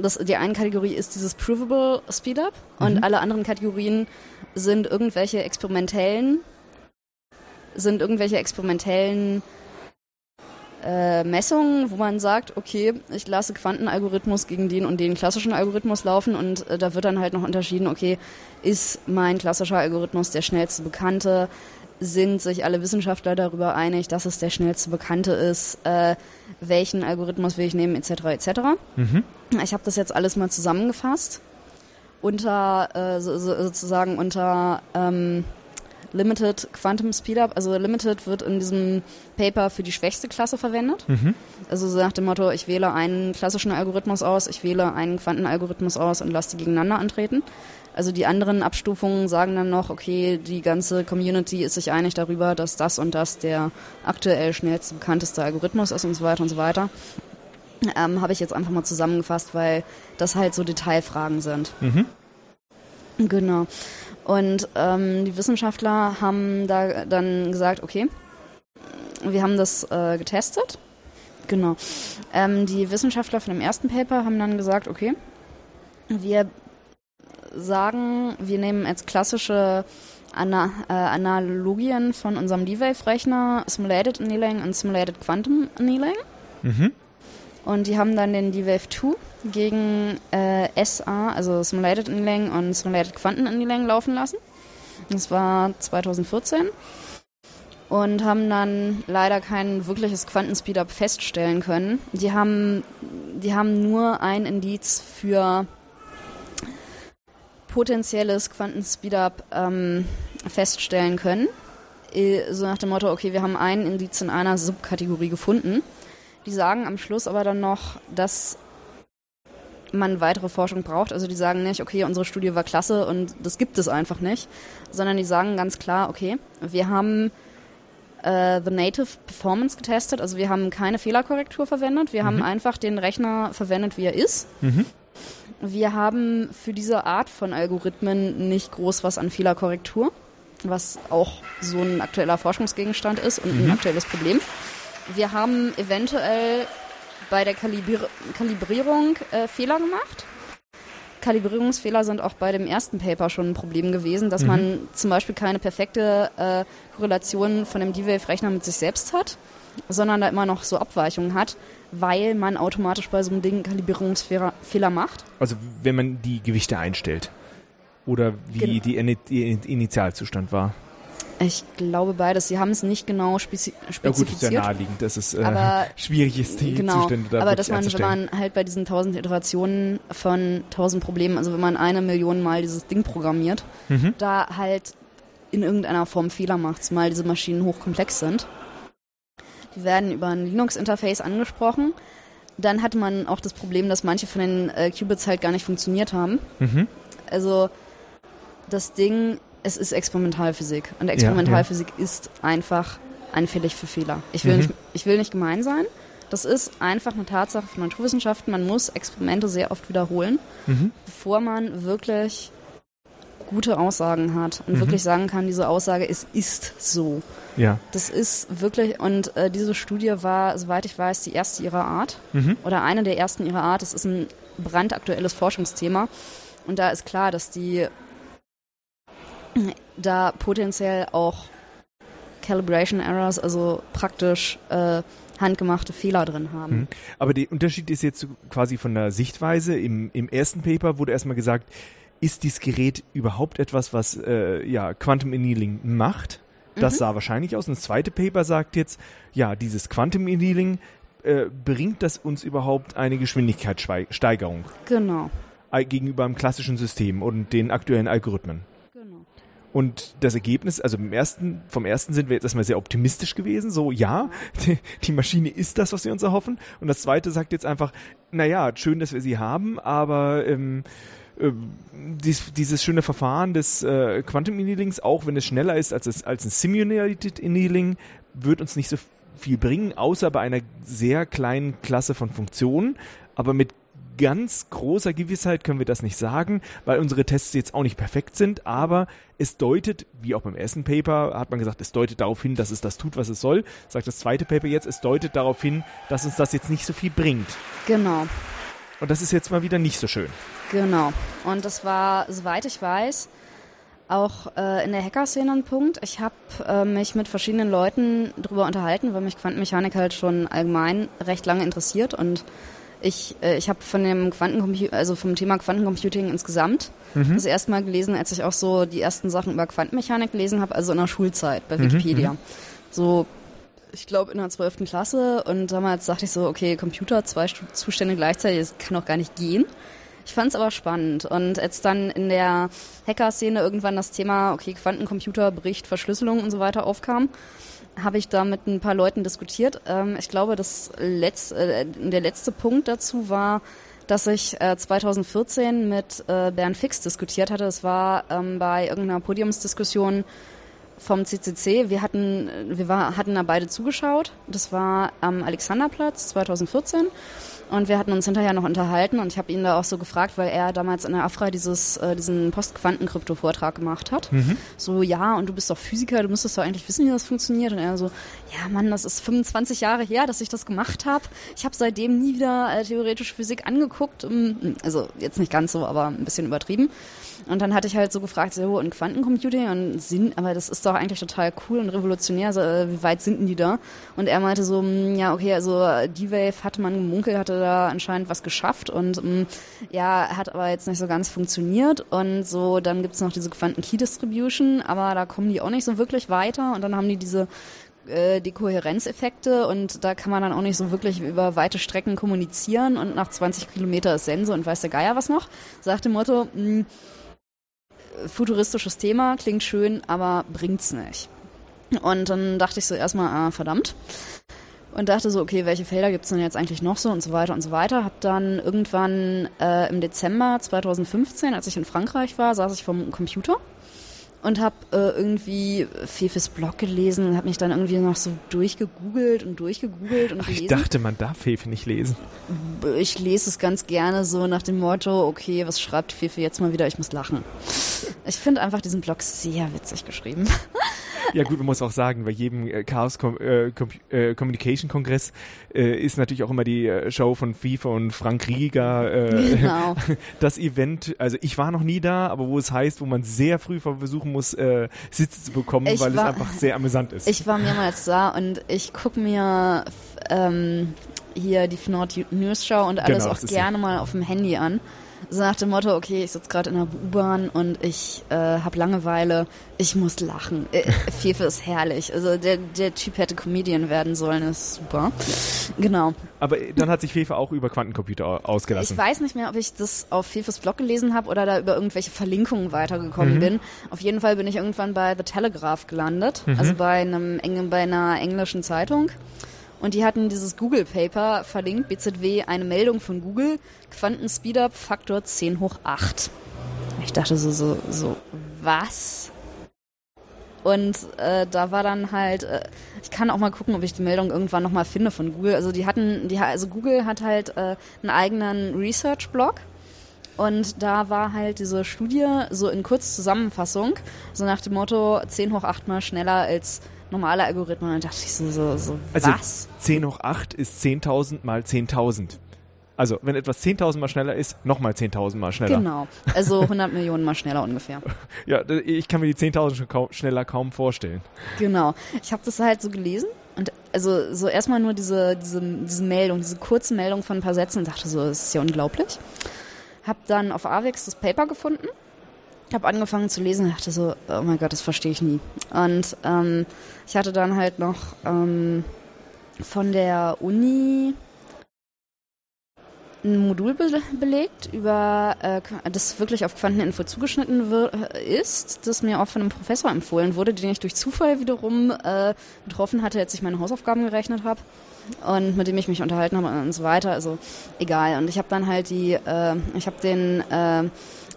das, die eine Kategorie ist dieses Provable Speedup und alle anderen Kategorien sind irgendwelche experimentellen, sind irgendwelche experimentellen äh, Messungen, wo man sagt, okay, ich lasse Quantenalgorithmus gegen den und den klassischen Algorithmus laufen und äh, da wird dann halt noch unterschieden, okay, ist mein klassischer Algorithmus der schnellste bekannte? Sind sich alle Wissenschaftler darüber einig, dass es der schnellste bekannte ist? Äh, welchen Algorithmus will ich nehmen, etc. etc. Mhm. Ich habe das jetzt alles mal zusammengefasst unter äh, so, so, sozusagen unter ähm, Limited Quantum Speedup. Also Limited wird in diesem Paper für die schwächste Klasse verwendet. Mhm. Also so nach dem Motto, ich wähle einen klassischen Algorithmus aus, ich wähle einen Quantenalgorithmus aus und lasse die gegeneinander antreten. Also die anderen Abstufungen sagen dann noch, okay, die ganze Community ist sich einig darüber, dass das und das der aktuell schnellste, bekannteste Algorithmus ist und so weiter und so weiter. Ähm, Habe ich jetzt einfach mal zusammengefasst, weil das halt so Detailfragen sind. Mhm. Genau. Und ähm, die Wissenschaftler haben da dann gesagt, okay, wir haben das äh, getestet. Genau. Ähm, die Wissenschaftler von dem ersten Paper haben dann gesagt, okay, wir sagen, wir nehmen jetzt klassische Ana äh, Analogien von unserem D-Wave-Rechner, Simulated Annealing und Simulated Quantum Annealing. Mhm. Und die haben dann den D-Wave 2 gegen äh, SA, also Simulated Annealing und Simulated Quantum Annealing laufen lassen. Das war 2014 und haben dann leider kein wirkliches Quantenspeedup feststellen können. Die haben, die haben nur ein Indiz für potenzielles Quantenspeedup ähm, feststellen können. So nach dem Motto, okay, wir haben ein Indiz in einer Subkategorie gefunden. Die sagen am Schluss aber dann noch, dass man weitere Forschung braucht. Also die sagen nicht, okay, unsere Studie war klasse und das gibt es einfach nicht, sondern die sagen ganz klar, okay, wir haben äh, The Native Performance getestet, also wir haben keine Fehlerkorrektur verwendet, wir mhm. haben einfach den Rechner verwendet, wie er ist. Mhm. Wir haben für diese Art von Algorithmen nicht groß was an Fehlerkorrektur, was auch so ein aktueller Forschungsgegenstand ist und mhm. ein aktuelles Problem. Wir haben eventuell bei der Kalibrier Kalibrierung äh, Fehler gemacht. Kalibrierungsfehler sind auch bei dem ersten Paper schon ein Problem gewesen, dass mhm. man zum Beispiel keine perfekte äh, Korrelation von dem D-Wave-Rechner mit sich selbst hat, sondern da immer noch so Abweichungen hat, weil man automatisch bei so einem Ding Kalibrierungsfehler macht. Also wenn man die Gewichte einstellt oder wie Gen die Initialzustand war. Ich glaube beides. Sie haben es nicht genau spezi spezifiziert. Ja gut, ist ja naheliegend, dass es äh, aber, [laughs] schwierig ist, die genau, Zustände da Aber dass man, wenn man halt bei diesen tausend Iterationen von tausend Problemen, also wenn man eine Million Mal dieses Ding programmiert, mhm. da halt in irgendeiner Form Fehler macht, zumal diese Maschinen hochkomplex sind. Die werden über ein Linux-Interface angesprochen. Dann hatte man auch das Problem, dass manche von den äh, Qubits halt gar nicht funktioniert haben. Mhm. Also das Ding es ist Experimentalphysik. Und Experimentalphysik ja, ja. ist einfach anfällig für Fehler. Ich will, mhm. nicht, ich will nicht gemein sein. Das ist einfach eine Tatsache von Naturwissenschaften. Man muss Experimente sehr oft wiederholen, mhm. bevor man wirklich gute Aussagen hat und mhm. wirklich sagen kann, diese Aussage, es ist so. Ja. Das ist wirklich, und äh, diese Studie war, soweit ich weiß, die erste ihrer Art mhm. oder eine der ersten ihrer Art. Es ist ein brandaktuelles Forschungsthema. Und da ist klar, dass die da potenziell auch Calibration Errors, also praktisch äh, handgemachte Fehler drin haben. Mhm. Aber der Unterschied ist jetzt quasi von der Sichtweise. Im, im ersten Paper wurde erstmal gesagt, ist dieses Gerät überhaupt etwas, was äh, ja, Quantum Annealing macht? Das mhm. sah wahrscheinlich aus. Und das zweite Paper sagt jetzt, ja, dieses Quantum Annealing äh, bringt das uns überhaupt eine Geschwindigkeitssteigerung? Genau. Gegenüber einem klassischen System und den aktuellen Algorithmen. Und das Ergebnis, also im ersten, vom ersten sind wir jetzt erstmal sehr optimistisch gewesen, so ja, die, die Maschine ist das, was wir uns erhoffen. Und das zweite sagt jetzt einfach, naja, schön, dass wir sie haben, aber ähm, äh, dies, dieses schöne Verfahren des äh, Quantum Annealings, auch wenn es schneller ist als, es, als ein Simulated Annealing, wird uns nicht so viel bringen, außer bei einer sehr kleinen Klasse von Funktionen, aber mit ganz großer Gewissheit können wir das nicht sagen, weil unsere Tests jetzt auch nicht perfekt sind, aber es deutet, wie auch beim ersten Paper, hat man gesagt, es deutet darauf hin, dass es das tut, was es soll. Sagt das zweite Paper jetzt, es deutet darauf hin, dass uns das jetzt nicht so viel bringt. Genau. Und das ist jetzt mal wieder nicht so schön. Genau. Und das war, soweit ich weiß, auch äh, in der Hacker-Szene ein Punkt. Ich habe äh, mich mit verschiedenen Leuten darüber unterhalten, weil mich Quantenmechanik halt schon allgemein recht lange interessiert und ich, äh, ich habe von dem Quantencomputer, also vom Thema Quantencomputing insgesamt mhm. das erste Mal gelesen, als ich auch so die ersten Sachen über Quantenmechanik gelesen habe, also in der Schulzeit bei mhm, Wikipedia. Mhm. So, ich glaube in der zwölften Klasse und damals dachte ich so, okay, Computer, zwei Zustände gleichzeitig, das kann doch gar nicht gehen. Ich fand es aber spannend. Und als dann in der Hacker-Szene irgendwann das Thema, okay, Quantencomputer, Bericht, Verschlüsselung und so weiter aufkam, habe ich da mit ein paar Leuten diskutiert. Ähm, ich glaube, das Letz-, äh, der letzte Punkt dazu war, dass ich äh, 2014 mit äh, Bernd Fix diskutiert hatte. Es war ähm, bei irgendeiner Podiumsdiskussion vom CCC. Wir hatten, wir war, hatten da beide zugeschaut. Das war am Alexanderplatz 2014. Und wir hatten uns hinterher noch unterhalten und ich habe ihn da auch so gefragt, weil er damals in der AFRA dieses, äh, diesen Postquantenkrypto-Vortrag gemacht hat. Mhm. So, ja, und du bist doch Physiker, du müsstest doch eigentlich wissen, wie das funktioniert. Und er so, ja, Mann, das ist 25 Jahre her, dass ich das gemacht habe. Ich habe seitdem nie wieder äh, theoretische Physik angeguckt. Also jetzt nicht ganz so, aber ein bisschen übertrieben. Und dann hatte ich halt so gefragt, so, und Quantencomputing und sind, aber das ist doch eigentlich total cool und revolutionär, also, äh, wie weit sind denn die da? Und er meinte so, mm, ja, okay, also D-Wave hatte man gemunkelt, hatte da anscheinend was geschafft und mh, mm, ja, hat aber jetzt nicht so ganz funktioniert. Und so, dann gibt's noch diese Quanten-Key-Distribution, aber da kommen die auch nicht so wirklich weiter. Und dann haben die diese äh, die Kohärenzeffekte und da kann man dann auch nicht so wirklich über weite Strecken kommunizieren und nach 20 Kilometer ist Sense und weiß der Geier was noch. Sagt dem Motto, mh, mm, futuristisches Thema, klingt schön, aber bringt's nicht. Und dann dachte ich so erstmal, ah, verdammt. Und dachte so, okay, welche Felder gibt's denn jetzt eigentlich noch so und so weiter und so weiter. Hab dann irgendwann äh, im Dezember 2015, als ich in Frankreich war, saß ich vom Computer und habe äh, irgendwie Fefes Blog gelesen und habe mich dann irgendwie noch so durchgegoogelt und durchgegoogelt und Ach, gelesen. Ich dachte, man darf Fefe nicht lesen. Ich lese es ganz gerne so nach dem Motto, okay, was schreibt Fefe jetzt mal wieder? Ich muss lachen. Ich finde einfach diesen Blog sehr witzig geschrieben. Ja gut, man muss auch sagen, bei jedem äh, Chaos Com äh, Com äh, Communication Kongress äh, ist natürlich auch immer die äh, Show von FIFA und Frank Rieger äh, genau. [laughs] das Event. Also ich war noch nie da, aber wo es heißt, wo man sehr früh versuchen muss, äh, Sitze zu bekommen, ich weil war, es einfach sehr amüsant ist. Ich war mehrmals da und ich gucke mir ähm, hier die Fnord News Show und alles genau, auch gerne mal auf dem Handy an. So nach dem Motto, okay, ich sitze gerade in der U-Bahn und ich äh, habe Langeweile, ich muss lachen. Äh, [laughs] Fefe ist herrlich. Also der, der Typ hätte Comedian werden sollen, ist super. Genau. Aber dann hat sich Fefe auch über Quantencomputer ausgelassen. Ich weiß nicht mehr, ob ich das auf Fefes Blog gelesen habe oder da über irgendwelche Verlinkungen weitergekommen mhm. bin. Auf jeden Fall bin ich irgendwann bei The Telegraph gelandet, mhm. also bei einem bei einer englischen Zeitung. Und die hatten dieses Google Paper verlinkt, BZW, eine Meldung von Google, Quantenspeedup Faktor 10 hoch 8. Ich dachte so, so, so, was? Und äh, da war dann halt, äh, ich kann auch mal gucken, ob ich die Meldung irgendwann nochmal finde von Google. Also die hatten, die, also Google hat halt äh, einen eigenen Research-Blog. Und da war halt diese Studie so in Kurzzusammenfassung, so nach dem Motto 10 hoch 8 mal schneller als normale Algorithmen. Und dann dachte ich so, so, so also was? 10 hoch 8 ist 10.000 mal 10.000. Also, wenn etwas 10.000 mal schneller ist, nochmal 10.000 mal schneller. Genau. Also 100 Millionen mal schneller ungefähr. [laughs] Ja, ich kann mir die 10.000 schon kaum, schneller kaum vorstellen. Genau. Ich habe das halt so gelesen und also so erstmal nur diese, diese, diese Meldung, diese kurze Meldung von ein paar Sätzen und dachte so, das ist ja unglaublich. Hab dann auf Avex das Paper gefunden habe angefangen zu lesen und dachte so, oh mein Gott, das verstehe ich nie. Und ähm, ich hatte dann halt noch ähm, von der Uni ein Modul be belegt, über äh, das wirklich auf Quanteninfo zugeschnitten ist, das mir auch von einem Professor empfohlen wurde, den ich durch Zufall wiederum äh, getroffen hatte, als ich meine Hausaufgaben gerechnet habe und mit dem ich mich unterhalten habe und so weiter. Also egal. Und ich habe dann halt die, äh, ich habe den äh,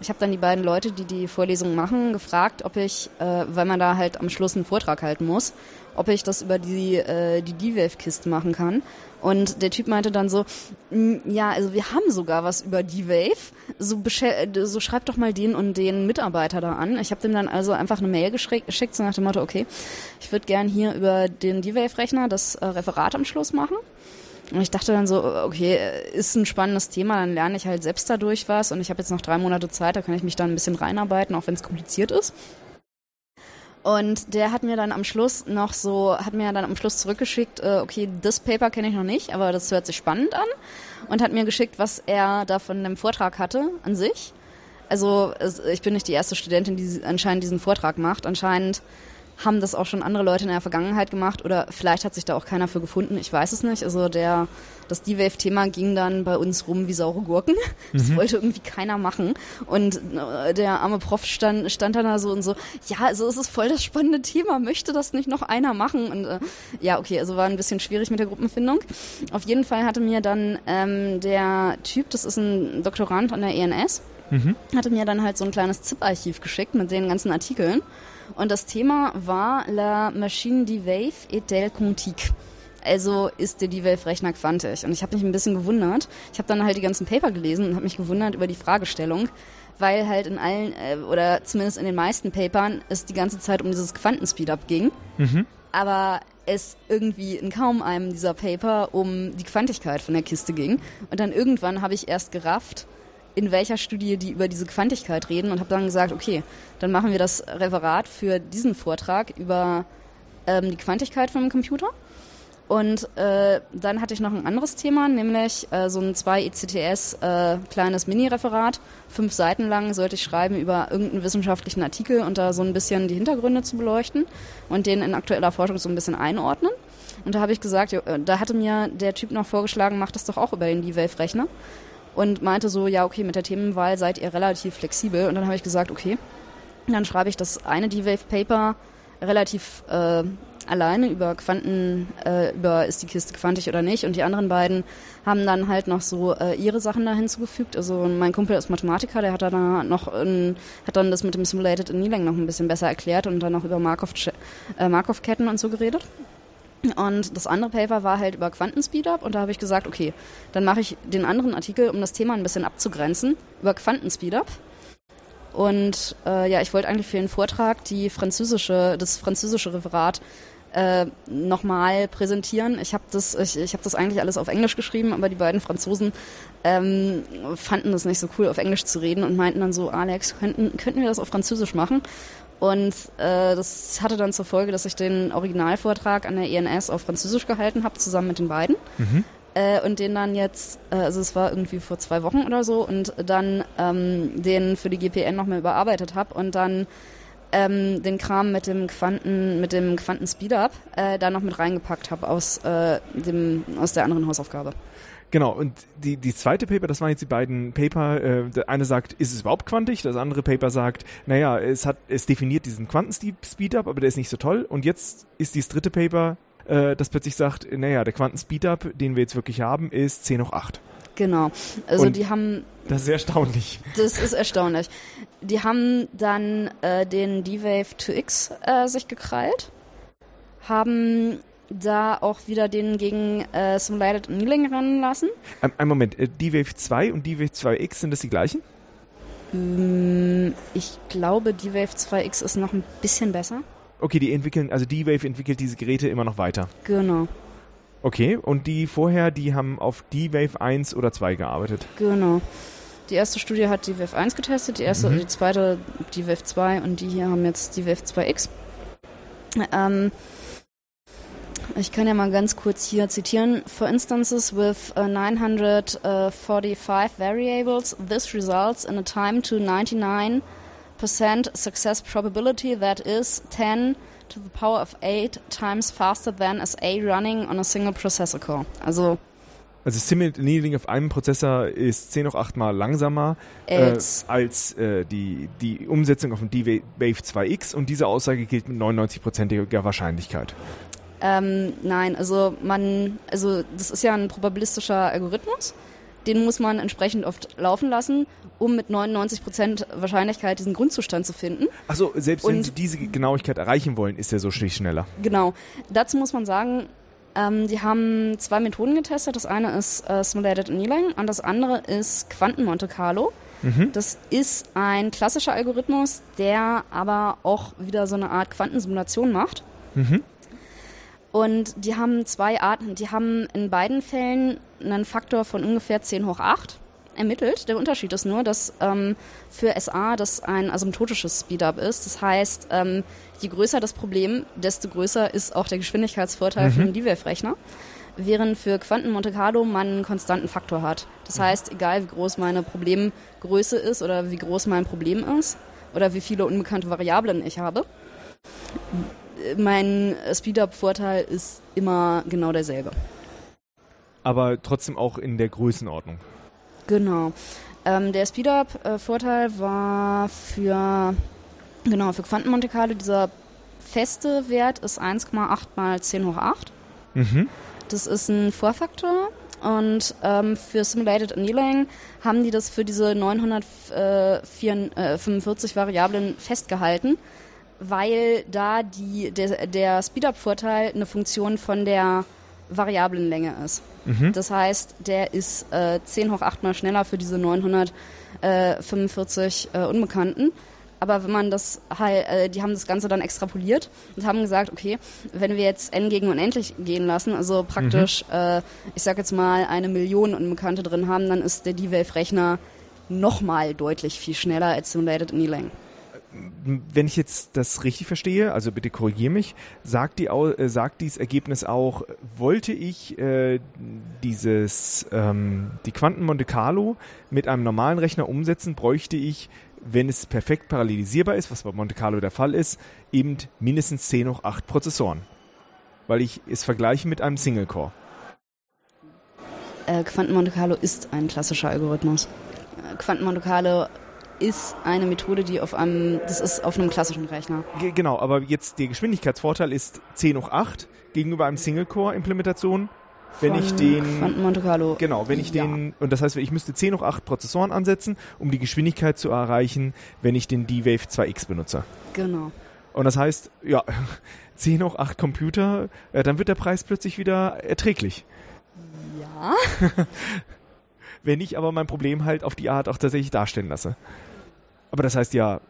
ich habe dann die beiden Leute, die die Vorlesung machen, gefragt, ob ich, äh, weil man da halt am Schluss einen Vortrag halten muss, ob ich das über die äh, die D-Wave-Kiste machen kann. Und der Typ meinte dann so, ja, also wir haben sogar was über D-Wave. So, so schreib doch mal den und den Mitarbeiter da an. Ich habe dem dann also einfach eine Mail geschickt, so nach dem Motto, okay, ich würde gern hier über den D-Wave-Rechner das äh, Referat am Schluss machen. Und ich dachte dann so, okay, ist ein spannendes Thema, dann lerne ich halt selbst dadurch was und ich habe jetzt noch drei Monate Zeit, da kann ich mich dann ein bisschen reinarbeiten, auch wenn es kompliziert ist. Und der hat mir dann am Schluss noch so, hat mir dann am Schluss zurückgeschickt, äh, okay, das Paper kenne ich noch nicht, aber das hört sich spannend an. Und hat mir geschickt, was er da von dem Vortrag hatte an sich. Also ich bin nicht die erste Studentin, die anscheinend diesen Vortrag macht. Anscheinend haben das auch schon andere Leute in der Vergangenheit gemacht oder vielleicht hat sich da auch keiner für gefunden, ich weiß es nicht. Also der, das D-Wave-Thema ging dann bei uns rum wie saure Gurken. [laughs] Das mhm. wollte irgendwie keiner machen. Und äh, der arme Prof stand, stand dann da so und so, ja, also es ist voll das spannende Thema, möchte das nicht noch einer machen? Und äh, ja, okay, also war ein bisschen schwierig mit der Gruppenfindung. Auf jeden Fall hatte mir dann ähm, der Typ, das ist ein Doktorand an der ENS, mhm. hatte mir dann halt so ein kleines ZIP-Archiv geschickt mit den ganzen Artikeln. Und das Thema war La Machine du Wave et del Quantique. Also ist der D-Wave-Rechner quantisch. Und ich habe mich ein bisschen gewundert. Ich habe dann halt die ganzen Paper gelesen und habe mich gewundert über die Fragestellung, weil halt in allen, äh, oder zumindest in den meisten Papern, es die ganze Zeit um dieses Quantenspeedup ging. Mhm. Aber es irgendwie in kaum einem dieser Paper um die Quantigkeit von der Kiste ging. Und dann irgendwann habe ich erst gerafft, in welcher Studie die über diese Quantigkeit reden und habe dann gesagt, okay, dann machen wir das Referat für diesen Vortrag über ähm, die Quantigkeit vom Computer. Und äh, dann hatte ich noch ein anderes Thema, nämlich äh, so ein 2 ECTS äh, kleines Mini-Referat. Fünf Seiten lang sollte ich schreiben über irgendeinen wissenschaftlichen Artikel und da so ein bisschen die Hintergründe zu beleuchten und den in aktueller Forschung so ein bisschen einordnen. Und da habe ich gesagt, äh, da hatte mir der Typ noch vorgeschlagen, mach das doch auch über den D-Wave-Rechner. Und meinte so, ja, okay, mit der Themenwahl seid ihr relativ flexibel. Und dann habe ich gesagt, okay, dann schreibe ich das eine D-Wave-Paper relativ äh, alleine über Quanten, äh, über ist die Kiste quantisch oder nicht. Und die anderen beiden haben dann halt noch so äh, ihre Sachen da hinzugefügt. Also mein Kumpel ist Mathematiker, der hat dann noch in, hat dann das mit dem Simulated Annealing noch ein bisschen besser erklärt und dann noch über Markov-Ketten äh, Markov und so geredet. Und das andere Paper war halt über Quantenspeedup und da habe ich gesagt, okay, dann mache ich den anderen Artikel, um das Thema ein bisschen abzugrenzen, über Quantenspeedup. Und äh, ja, ich wollte eigentlich für den Vortrag die französische, das französische Referat äh, nochmal präsentieren. Ich habe das, ich, ich habe das eigentlich alles auf Englisch geschrieben, aber die beiden Franzosen ähm, fanden das nicht so cool, auf Englisch zu reden und meinten dann so, Alex, könnten, könnten wir das auf Französisch machen? Und äh, das hatte dann zur Folge, dass ich den Originalvortrag an der ENS auf Französisch gehalten habe, zusammen mit den beiden. Mhm. Äh, und den dann jetzt, äh, also es war irgendwie vor zwei Wochen oder so, und dann ähm, den für die GPN nochmal überarbeitet habe und dann ähm, den Kram mit dem Quanten, mit dem Quanten Speedup äh, da noch mit reingepackt habe aus äh, dem aus der anderen Hausaufgabe. Genau, und die, die zweite Paper, das waren jetzt die beiden Paper, äh, der eine sagt, ist es überhaupt quantig? Das andere Paper sagt, naja, es hat, es definiert diesen Quantenspeedup, aber der ist nicht so toll. Und jetzt ist dieses dritte Paper, äh, das plötzlich sagt, naja, der Quantenspeedup, den wir jetzt wirklich haben, ist 10 hoch 8. Genau. Also und die haben. Das ist erstaunlich. Das ist erstaunlich. Die haben dann äh, den D-Wave 2X äh, sich gekrallt, haben da auch wieder den gegen äh, Simulated Annealing rennen lassen. Ein, ein Moment, äh, D-Wave 2 und D-Wave 2X, sind das die gleichen? Mm, ich glaube, D-Wave 2X ist noch ein bisschen besser. Okay, die entwickeln, also D-Wave entwickelt diese Geräte immer noch weiter. Genau. Okay, und die vorher, die haben auf D-Wave 1 oder 2 gearbeitet? Genau. Die erste Studie hat D-Wave 1 getestet, die erste, mhm. die zweite D-Wave 2 und die hier haben jetzt D-Wave 2X. Ähm, ich kann ja mal ganz kurz hier zitieren. For instances with uh, 945 variables, this results in a time to 99% success probability that is 10 to the power of 8 times faster than SA running on a single processor core. Also also Simulated Annealing auf einem Prozessor ist 10 hoch 8 mal langsamer äh, als äh, die, die Umsetzung auf dem D-Wave 2X und diese Aussage gilt mit 99%iger Wahrscheinlichkeit. Ähm, nein, also man, also das ist ja ein probabilistischer Algorithmus. Den muss man entsprechend oft laufen lassen, um mit 99% Wahrscheinlichkeit diesen Grundzustand zu finden. Achso, selbst Und wenn Sie diese Genauigkeit erreichen wollen, ist er so schlicht schneller. Genau. Dazu muss man sagen, ähm, die haben zwei Methoden getestet. Das eine ist äh, Simulated Annealing und das andere ist Quanten Monte Carlo. Mhm. Das ist ein klassischer Algorithmus, der aber auch wieder so eine Art Quantensimulation macht. Mhm. Und die haben zwei Arten. Die haben in beiden Fällen einen Faktor von ungefähr 10 hoch 8 ermittelt. Der Unterschied ist nur, dass ähm, für SA das ein asymptotisches Speedup ist. Das heißt, ähm, je größer das Problem, desto größer ist auch der Geschwindigkeitsvorteil mhm. für den D-Wave-Rechner. Während für Quanten Monte Carlo man einen konstanten Faktor hat. Das mhm. heißt, egal wie groß meine Problemgröße ist oder wie groß mein Problem ist oder wie viele unbekannte Variablen ich habe, mein Speed-Up-Vorteil ist immer genau derselbe. Aber trotzdem auch in der Größenordnung. Genau. Ähm, der Speed-Up-Vorteil war für, genau, für Quanten-Monte Carlo, dieser feste Wert ist 1,8 mal 10 hoch 8. Mhm. Das ist ein Vorfaktor. Und ähm, für Simulated Annealing haben die das für diese 945 äh, Variablen festgehalten weil da die, der, der Speedup-Vorteil eine Funktion von der Variablenlänge ist. Mhm. Das heißt, der ist äh, 10 hoch 8 mal schneller für diese 945 äh, Unbekannten. Aber wenn man das halt, äh, die haben das Ganze dann extrapoliert und haben gesagt, okay, wenn wir jetzt n gegen unendlich gehen lassen, also praktisch, mhm. äh, ich sag jetzt mal, eine Million Unbekannte drin haben, dann ist der D-Wave-Rechner nochmal deutlich viel schneller als Simulated Annealing wenn ich jetzt das richtig verstehe, also bitte korrigiere mich, sagt, die, äh, sagt dieses Ergebnis auch, wollte ich äh, dieses, ähm, die Quanten Monte Carlo mit einem normalen Rechner umsetzen, bräuchte ich wenn es perfekt parallelisierbar ist, was bei Monte Carlo der Fall ist, eben mindestens 10 hoch 8 Prozessoren. Weil ich es vergleiche mit einem Single-Core. Äh, Quanten Monte Carlo ist ein klassischer Algorithmus. Äh, Quanten Monte Carlo ist eine Methode, die auf einem, das ist auf einem klassischen Rechner. Genau, aber jetzt der Geschwindigkeitsvorteil ist 10 hoch 8 gegenüber einem Single-Core-Implementation wenn ich den Quanten Monte Carlo. Genau, wenn ich ja. den und das heißt, ich müsste 10 hoch 8 Prozessoren ansetzen, um die Geschwindigkeit zu erreichen, wenn ich den D-Wave 2X benutze. Genau. Und das heißt, ja, [laughs] 10 hoch 8 Computer, äh, dann wird der Preis plötzlich wieder erträglich. Ja. [laughs] wenn ich aber mein Problem halt auf die Art auch tatsächlich darstellen lasse. Aber das heißt ja,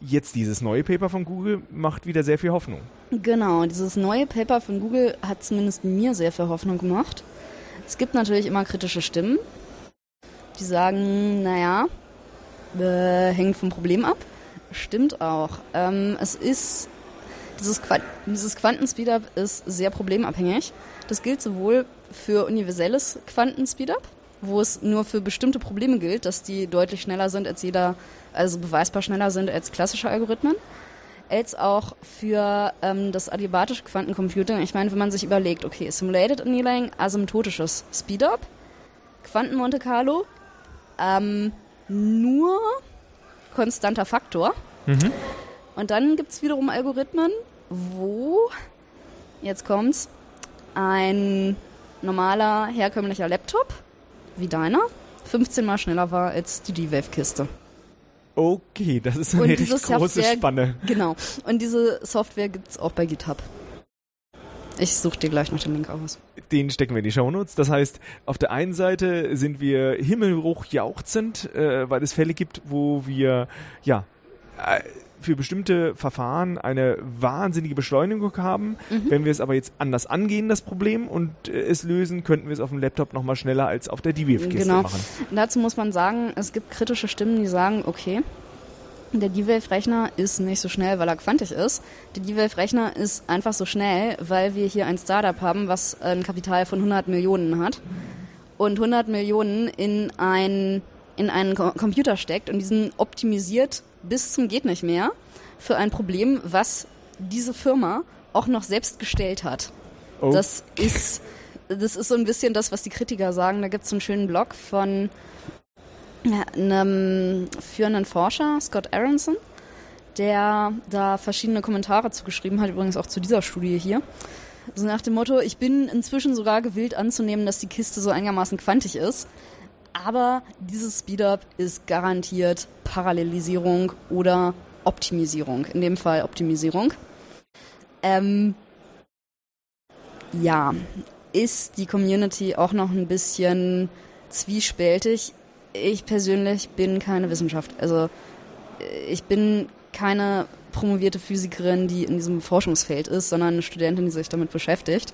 jetzt dieses neue Paper von Google macht wieder sehr viel Hoffnung. Genau, dieses neue Paper von Google hat zumindest mir sehr viel Hoffnung gemacht. Es gibt natürlich immer kritische Stimmen, die sagen, naja, äh, hängt vom Problem ab. Stimmt auch. Ähm, es ist, dieses, Qu dieses Quantenspeedup ist sehr problemabhängig. Das gilt sowohl für universelles Quantenspeedup, wo es nur für bestimmte Probleme gilt, dass die deutlich schneller sind als jeder, also beweisbar schneller sind als klassische Algorithmen, als auch für ähm, das adiabatische Quantencomputing. Ich meine, wenn man sich überlegt, okay, Simulated Annealing, asymptotisches Speedup, Quanten Monte Carlo, ähm, nur konstanter Faktor. Mhm. Und dann gibt es wiederum Algorithmen, wo, jetzt kommt's, ein normaler herkömmlicher Laptop wie deiner 15 mal schneller war als die D-Wave-Kiste. Okay, das ist eine und recht große Software, Spanne. Genau. Und diese Software gibt es auch bei GitHub. Ich suche dir gleich noch den Link aus. Den stecken wir in die Shownotes. Das heißt, auf der einen Seite sind wir himmelhoch jauchzend, äh, weil es Fälle gibt, wo wir ja äh, für bestimmte Verfahren eine wahnsinnige Beschleunigung haben. Mhm. Wenn wir es aber jetzt anders angehen, das Problem, und äh, es lösen, könnten wir es auf dem Laptop nochmal schneller als auf der DWF-Kiste genau. machen. Dazu muss man sagen, es gibt kritische Stimmen, die sagen, okay, der D-Wave-Rechner ist nicht so schnell, weil er quantig ist. Der D-Wave-Rechner ist einfach so schnell, weil wir hier ein Startup haben, was ein Kapital von 100 Millionen hat und 100 Millionen in ein in einen Computer steckt und diesen optimisiert bis zum geht nicht mehr für ein Problem, was diese Firma auch noch selbst gestellt hat. Okay. Das ist das ist so ein bisschen das, was die Kritiker sagen. Da gibt es einen schönen Blog von einem führenden Forscher, Scott Aronson, der da verschiedene Kommentare zugeschrieben hat, übrigens auch zu dieser Studie hier. Also nach dem Motto, ich bin inzwischen sogar gewillt anzunehmen, dass die Kiste so einigermaßen quantig ist. Aber dieses Speedup ist garantiert Parallelisierung oder Optimisierung. In dem Fall Optimisierung. Ähm, ja, ist die Community auch noch ein bisschen zwiespältig. Ich persönlich bin keine Wissenschaft. Also ich bin keine promovierte Physikerin, die in diesem Forschungsfeld ist, sondern eine Studentin, die sich damit beschäftigt.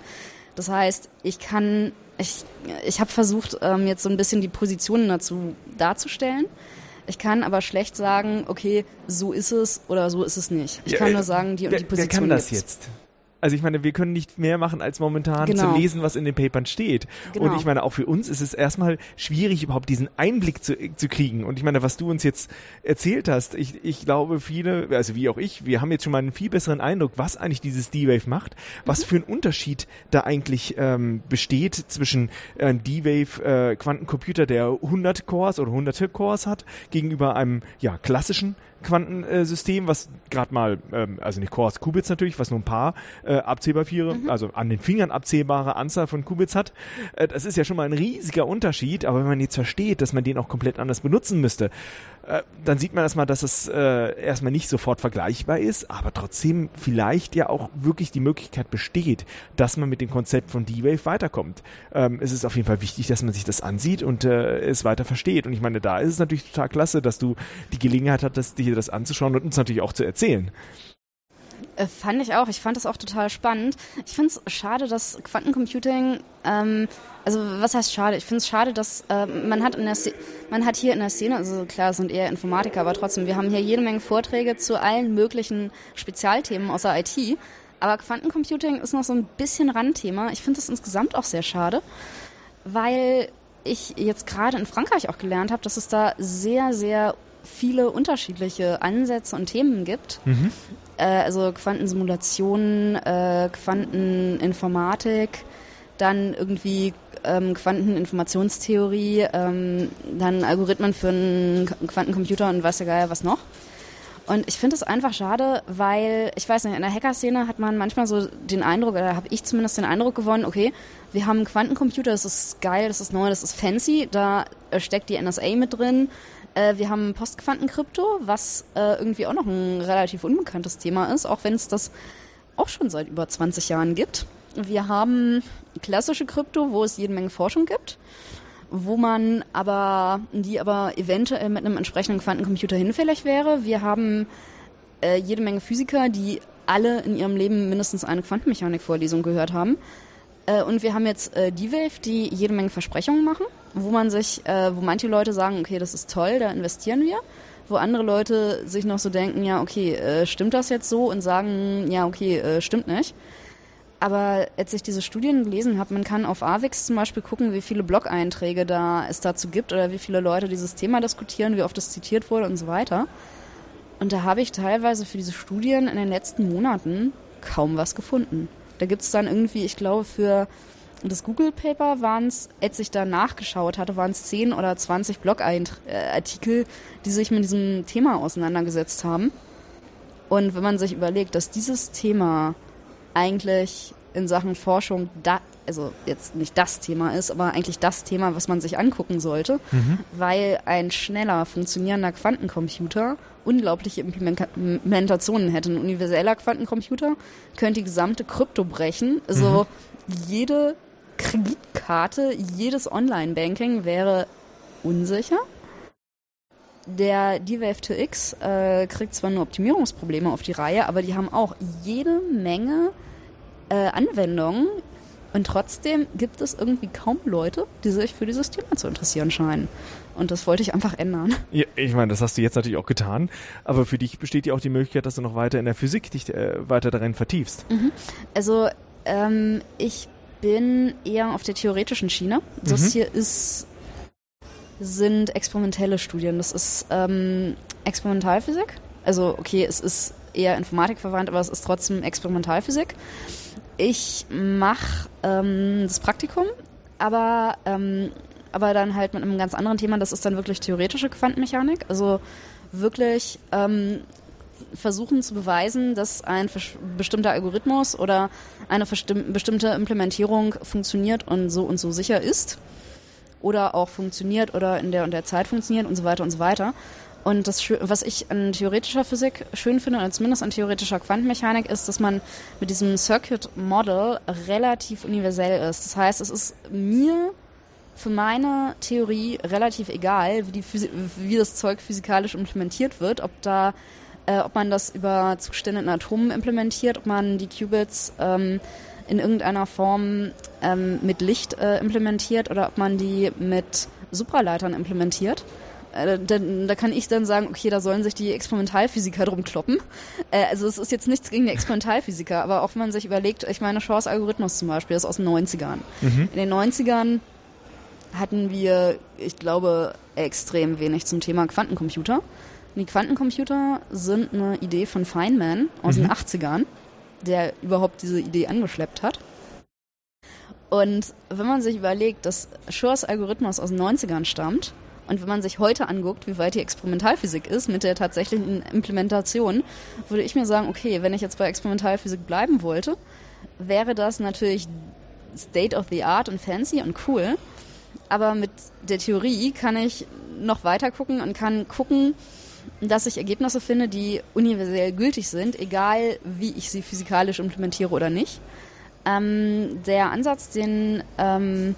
Das heißt, ich kann ich, ich habe versucht, ähm, jetzt so ein bisschen die Positionen dazu darzustellen. Ich kann aber schlecht sagen, okay, so ist es oder so ist es nicht. Ich kann nur sagen, die und die Position. Wer kann das gibt's. jetzt? Also ich meine, wir können nicht mehr machen, als momentan genau. zu lesen, was in den Papern steht. Genau. Und ich meine, auch für uns ist es erstmal schwierig, überhaupt diesen Einblick zu, zu kriegen. Und ich meine, was du uns jetzt erzählt hast, ich, ich glaube, viele, also wie auch ich, wir haben jetzt schon mal einen viel besseren Eindruck, was eigentlich dieses D-Wave macht, was mhm. für ein Unterschied da eigentlich ähm, besteht zwischen einem D-Wave äh, Quantencomputer, der 100 Cores oder hunderte Cores hat, gegenüber einem ja klassischen Quantensystem, was gerade mal, ähm, also nicht Cores, Qubits natürlich, was nur ein paar äh, abzählbare, mhm. also an den Fingern abzählbare Anzahl von Qubits hat. Äh, das ist ja schon mal ein riesiger Unterschied, aber wenn man jetzt versteht, dass man den auch komplett anders benutzen müsste, äh, dann sieht man erstmal, dass es äh, erstmal nicht sofort vergleichbar ist, aber trotzdem vielleicht ja auch wirklich die Möglichkeit besteht, dass man mit dem Konzept von D-Wave weiterkommt. Ähm, es ist auf jeden Fall wichtig, dass man sich das ansieht und äh, es weiter versteht. Und ich meine, da ist es natürlich total klasse, dass du die Gelegenheit hattest, dir das anzuschauen und uns natürlich auch zu erzählen. Äh, fand ich auch. Ich fand das auch total spannend. Ich finde es schade, dass Quantencomputing, ähm, also was heißt schade? Ich finde es schade, dass äh, man hat in der man hat hier in der Szene, also klar, sind eher Informatiker, aber trotzdem, wir haben hier jede Menge Vorträge zu allen möglichen Spezialthemen außer IT. Aber Quantencomputing ist noch so ein bisschen Randthema. Ich finde es insgesamt auch sehr schade, weil ich jetzt gerade in Frankreich auch gelernt habe, dass es da sehr, sehr viele unterschiedliche Ansätze und Themen gibt. Mhm. Äh, also Quantensimulationen, äh, Quanteninformatik, dann irgendwie ähm, Quanteninformationstheorie, ähm, dann Algorithmen für einen Quantencomputer und weiß der Geier was noch. Und ich finde es einfach schade, weil, ich weiß nicht, in der Hacker-Szene hat man manchmal so den Eindruck, oder habe ich zumindest den Eindruck gewonnen, okay, wir haben einen Quantencomputer, das ist geil, das ist neu, das ist fancy, da steckt die NSA mit drin. Äh, wir haben Postquantenkrypto, was äh, irgendwie auch noch ein relativ unbekanntes Thema ist, auch wenn es das auch schon seit über 20 Jahren gibt. Wir haben klassische Krypto, wo es jede Menge Forschung gibt wo man aber, die aber eventuell mit einem entsprechenden Quantencomputer hinfällig wäre. Wir haben äh, jede Menge Physiker, die alle in ihrem Leben mindestens eine Quantenmechanik-Vorlesung gehört haben. Äh, und wir haben jetzt äh, die Wave, die jede Menge Versprechungen machen, wo man sich, äh, wo manche Leute sagen, okay, das ist toll, da investieren wir. Wo andere Leute sich noch so denken, ja, okay, äh, stimmt das jetzt so? Und sagen, ja, okay, äh, stimmt nicht. Aber als ich diese Studien gelesen habe, man kann auf AVIX zum Beispiel gucken, wie viele Blog-Einträge da es dazu gibt oder wie viele Leute dieses Thema diskutieren, wie oft es zitiert wurde und so weiter. Und da habe ich teilweise für diese Studien in den letzten Monaten kaum was gefunden. Da gibt es dann irgendwie, ich glaube, für das Google-Paper waren es, als ich da nachgeschaut hatte, waren es 10 oder 20 Blog-Artikel, die sich mit diesem Thema auseinandergesetzt haben. Und wenn man sich überlegt, dass dieses Thema eigentlich in Sachen Forschung da, also jetzt nicht das Thema ist, aber eigentlich das Thema, was man sich angucken sollte, mhm. weil ein schneller funktionierender Quantencomputer unglaubliche Implementationen hätte. Ein universeller Quantencomputer könnte die gesamte Krypto brechen. Also mhm. jede Kreditkarte, jedes Online-Banking wäre unsicher. Der DWF2X äh, kriegt zwar nur Optimierungsprobleme auf die Reihe, aber die haben auch jede Menge äh, Anwendungen und trotzdem gibt es irgendwie kaum Leute, die sich für dieses Thema zu interessieren scheinen. Und das wollte ich einfach ändern. Ja, ich meine, das hast du jetzt natürlich auch getan. Aber für dich besteht ja auch die Möglichkeit, dass du noch weiter in der Physik dich äh, weiter darin vertiefst. Mhm. Also ähm, ich bin eher auf der theoretischen Schiene. Das mhm. hier ist sind experimentelle Studien. Das ist ähm, Experimentalphysik. Also okay, es ist eher Informatik verwandt, aber es ist trotzdem Experimentalphysik. Ich mache ähm, das Praktikum, aber, ähm, aber dann halt mit einem ganz anderen Thema. Das ist dann wirklich theoretische Quantenmechanik. Also wirklich ähm, versuchen zu beweisen, dass ein bestimmter Algorithmus oder eine bestimmte Implementierung funktioniert und so und so sicher ist. Oder auch funktioniert oder in der und der Zeit funktioniert und so weiter und so weiter. Und das, was ich an theoretischer Physik schön finde, oder zumindest an theoretischer Quantenmechanik, ist, dass man mit diesem Circuit Model relativ universell ist. Das heißt, es ist mir für meine Theorie relativ egal, wie, die wie das Zeug physikalisch implementiert wird, ob da äh, ob man das über Zustände in Atomen implementiert, ob man die Qubits ähm, in irgendeiner Form ähm, mit Licht äh, implementiert oder ob man die mit Supraleitern implementiert. Äh, da, da, kann ich dann sagen, okay, da sollen sich die Experimentalphysiker drum kloppen. Äh, also es ist jetzt nichts gegen die Experimentalphysiker, aber auch wenn man sich überlegt, ich meine, Shaw's Algorithmus zum Beispiel ist aus den 90ern. Mhm. In den 90ern hatten wir, ich glaube, extrem wenig zum Thema Quantencomputer. Die Quantencomputer sind eine Idee von Feynman aus mhm. den 80ern, der überhaupt diese Idee angeschleppt hat. Und wenn man sich überlegt, dass Shaw's Algorithmus aus den 90ern stammt Und wenn man sich heute anguckt, wie weit die Experimentalphysik ist mit der tatsächlichen Implementation, würde ich mir sagen, okay, wenn ich jetzt bei Experimentalphysik bleiben wollte, wäre das natürlich State of the Art und fancy und cool. Aber mit der Theorie kann ich noch weiter gucken und kann gucken, dass ich Ergebnisse finde, die universell gültig sind, egal wie ich sie physikalisch implementiere oder nicht. Ähm, der Ansatz, den ähm,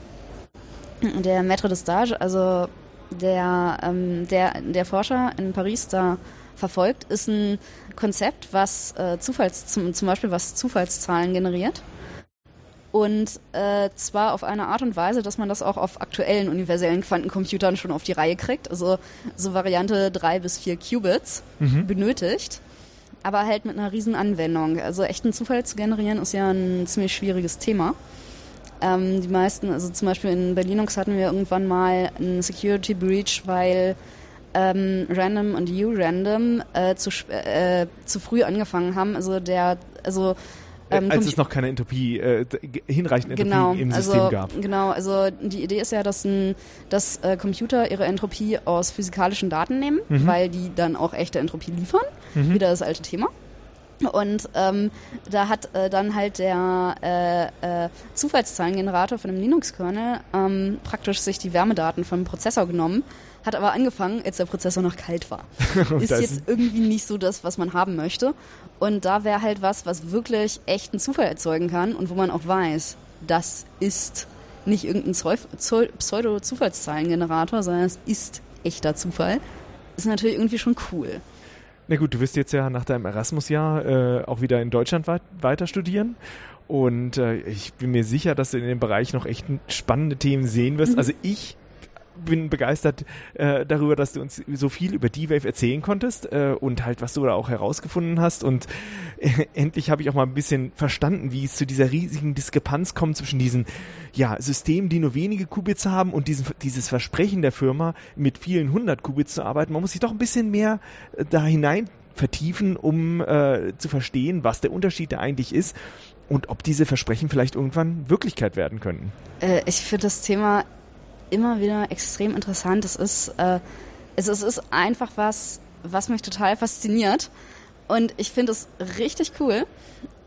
der Maître de Stage, also der, ähm, der, der Forscher in Paris da verfolgt, ist ein Konzept, was äh, Zufalls, zum, zum Beispiel was Zufallszahlen generiert. Und äh, zwar auf eine Art und Weise, dass man das auch auf aktuellen universellen Quantencomputern schon auf die Reihe kriegt. Also so Variante drei bis vier Qubits mhm. benötigt. Aber halt mit einer riesen Anwendung. Also echten Zufall zu generieren ist ja ein ziemlich schwieriges Thema. Ähm, die meisten, also zum Beispiel in Berlinux hatten wir irgendwann mal einen Security Breach, weil ähm, Random und U-Random äh, zu, äh, zu früh angefangen haben. Also der, also ähm, Als es noch keine Entropie, äh, hinreichend Entropie genau, im also, System gab. Genau, also die Idee ist ja, dass, ein, dass äh, Computer ihre Entropie aus physikalischen Daten nehmen, mhm. weil die dann auch echte Entropie liefern. Mhm. Wieder das alte Thema. Und ähm, da hat äh, dann halt der äh, äh, Zufallszahlengenerator von dem Linux-Kernel ähm, praktisch sich die Wärmedaten vom Prozessor genommen, hat aber angefangen, als der Prozessor noch kalt war. [laughs] ist jetzt irgendwie nicht so das, was man haben möchte. Und da wäre halt was, was wirklich echten Zufall erzeugen kann und wo man auch weiß, das ist nicht irgendein Pseudo-Zufallszahlengenerator, sondern es ist echter Zufall. Ist natürlich irgendwie schon cool. Na gut, du wirst jetzt ja nach deinem Erasmus-Jahr äh, auch wieder in Deutschland weit weiter studieren. Und äh, ich bin mir sicher, dass du in dem Bereich noch echt spannende Themen sehen wirst. Mhm. Also ich bin begeistert äh, darüber, dass du uns so viel über D-Wave erzählen konntest äh, und halt, was du da auch herausgefunden hast. Und äh, endlich habe ich auch mal ein bisschen verstanden, wie es zu dieser riesigen Diskrepanz kommt zwischen diesen ja, Systemen, die nur wenige Qubits haben und diesen, dieses Versprechen der Firma, mit vielen hundert Qubits zu arbeiten. Man muss sich doch ein bisschen mehr äh, da hinein vertiefen, um äh, zu verstehen, was der Unterschied da eigentlich ist und ob diese Versprechen vielleicht irgendwann Wirklichkeit werden könnten. Äh, ich finde das Thema immer wieder extrem interessant. Es ist, äh, es, es ist einfach was, was mich total fasziniert. Und ich finde es richtig cool.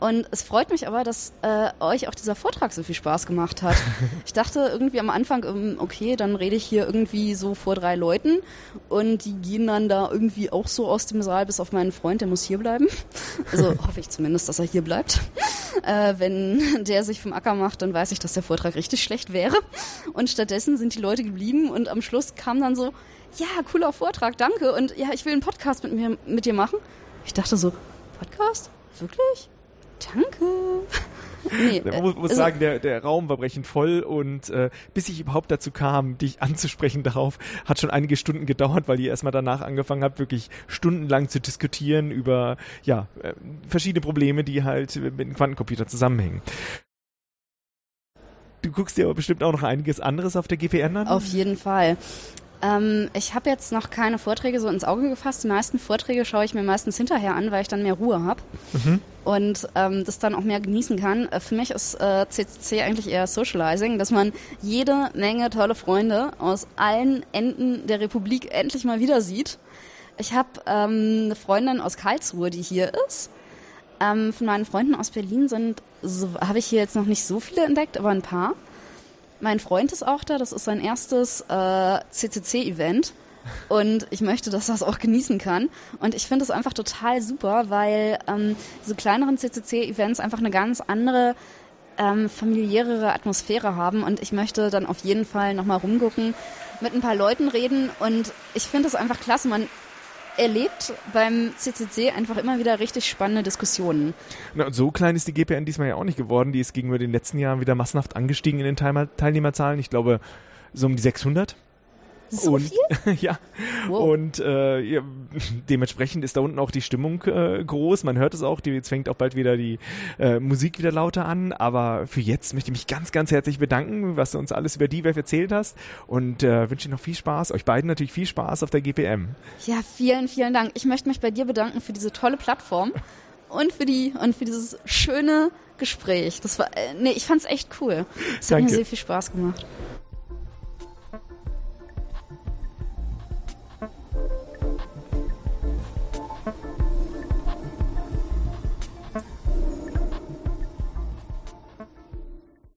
Und es freut mich aber, dass äh, euch auch dieser Vortrag so viel Spaß gemacht hat. [laughs] Ich dachte irgendwie am Anfang, ähm, okay, dann rede ich hier irgendwie so vor drei Leuten und die gehen dann da irgendwie auch so aus dem Saal, bis auf meinen Freund, der muss hier bleiben. Also hoffe ich zumindest, dass er hier bleibt. [laughs] Äh, wenn der sich vom Acker macht, dann weiß ich, dass der Vortrag richtig schlecht wäre. Und stattdessen sind die Leute geblieben und am Schluss kam dann so, ja, cooler Vortrag, danke. Und ja, ich will einen Podcast mit mir mit dir machen. Ich dachte so, Podcast? Wirklich? Danke. [laughs] Nee, Man muss, muss also, sagen, der, der Raum war brechend voll und äh, bis ich überhaupt dazu kam, dich [laughs] anzusprechen darauf, hat schon einige Stunden gedauert, weil ihr erstmal danach angefangen habt, wirklich stundenlang zu diskutieren über ja, äh, verschiedene Probleme, die halt mit dem Quantencomputer zusammenhängen. Du guckst dir aber bestimmt auch noch einiges anderes auf der GPN an? Auf jeden Fall. Ähm, ich habe jetzt noch keine Vorträge so ins Auge gefasst. Die meisten Vorträge schaue ich mir meistens hinterher an, weil ich dann mehr Ruhe habe mhm. und ähm, das dann auch mehr genießen kann. Äh, für mich ist äh, CCC eigentlich eher Socializing, dass man jede Menge tolle Freunde aus allen Enden der Republik endlich mal wieder sieht. Ich habe ähm, eine Freundin aus Karlsruhe, die hier ist. Ähm, von meinen Freunden aus Berlin sind, so, habe ich hier jetzt noch nicht so viele entdeckt, aber ein paar. Mein Freund ist auch da, das ist sein erstes äh, CCC-Event. Und ich möchte, dass er es auch genießen kann. Und ich finde es einfach total super, weil ähm, diese kleineren CCC-Events einfach eine ganz andere ähm, familiärere Atmosphäre haben. Und ich möchte dann auf jeden Fall nochmal rumgucken, mit ein paar Leuten reden. Und ich finde es einfach klasse. Man erlebt beim CCC einfach immer wieder richtig spannende Diskussionen. Na, und so klein ist die GPN diesmal ja auch nicht geworden. Die ist gegenüber den letzten Jahren wieder massenhaft angestiegen in den Teilnehmerzahlen. Ich glaube, so um die 600. So und, viel? [laughs] ja. Wow. Und äh, ja, dementsprechend ist da unten auch die Stimmung äh, groß. Man hört es auch, die, jetzt fängt auch bald wieder die äh, Musik wieder lauter an. Aber für jetzt möchte ich mich ganz, ganz herzlich bedanken, was du uns alles über die Web erzählt hast. Und äh, wünsche dir noch viel Spaß. Euch beiden natürlich viel Spaß auf der GPM. Ja, vielen, vielen Dank. Ich möchte mich bei dir bedanken für diese tolle Plattform [laughs] und für die und für dieses schöne Gespräch. Das war, äh, nee, ich fand's echt cool. Es hat mir sehr viel Spaß gemacht.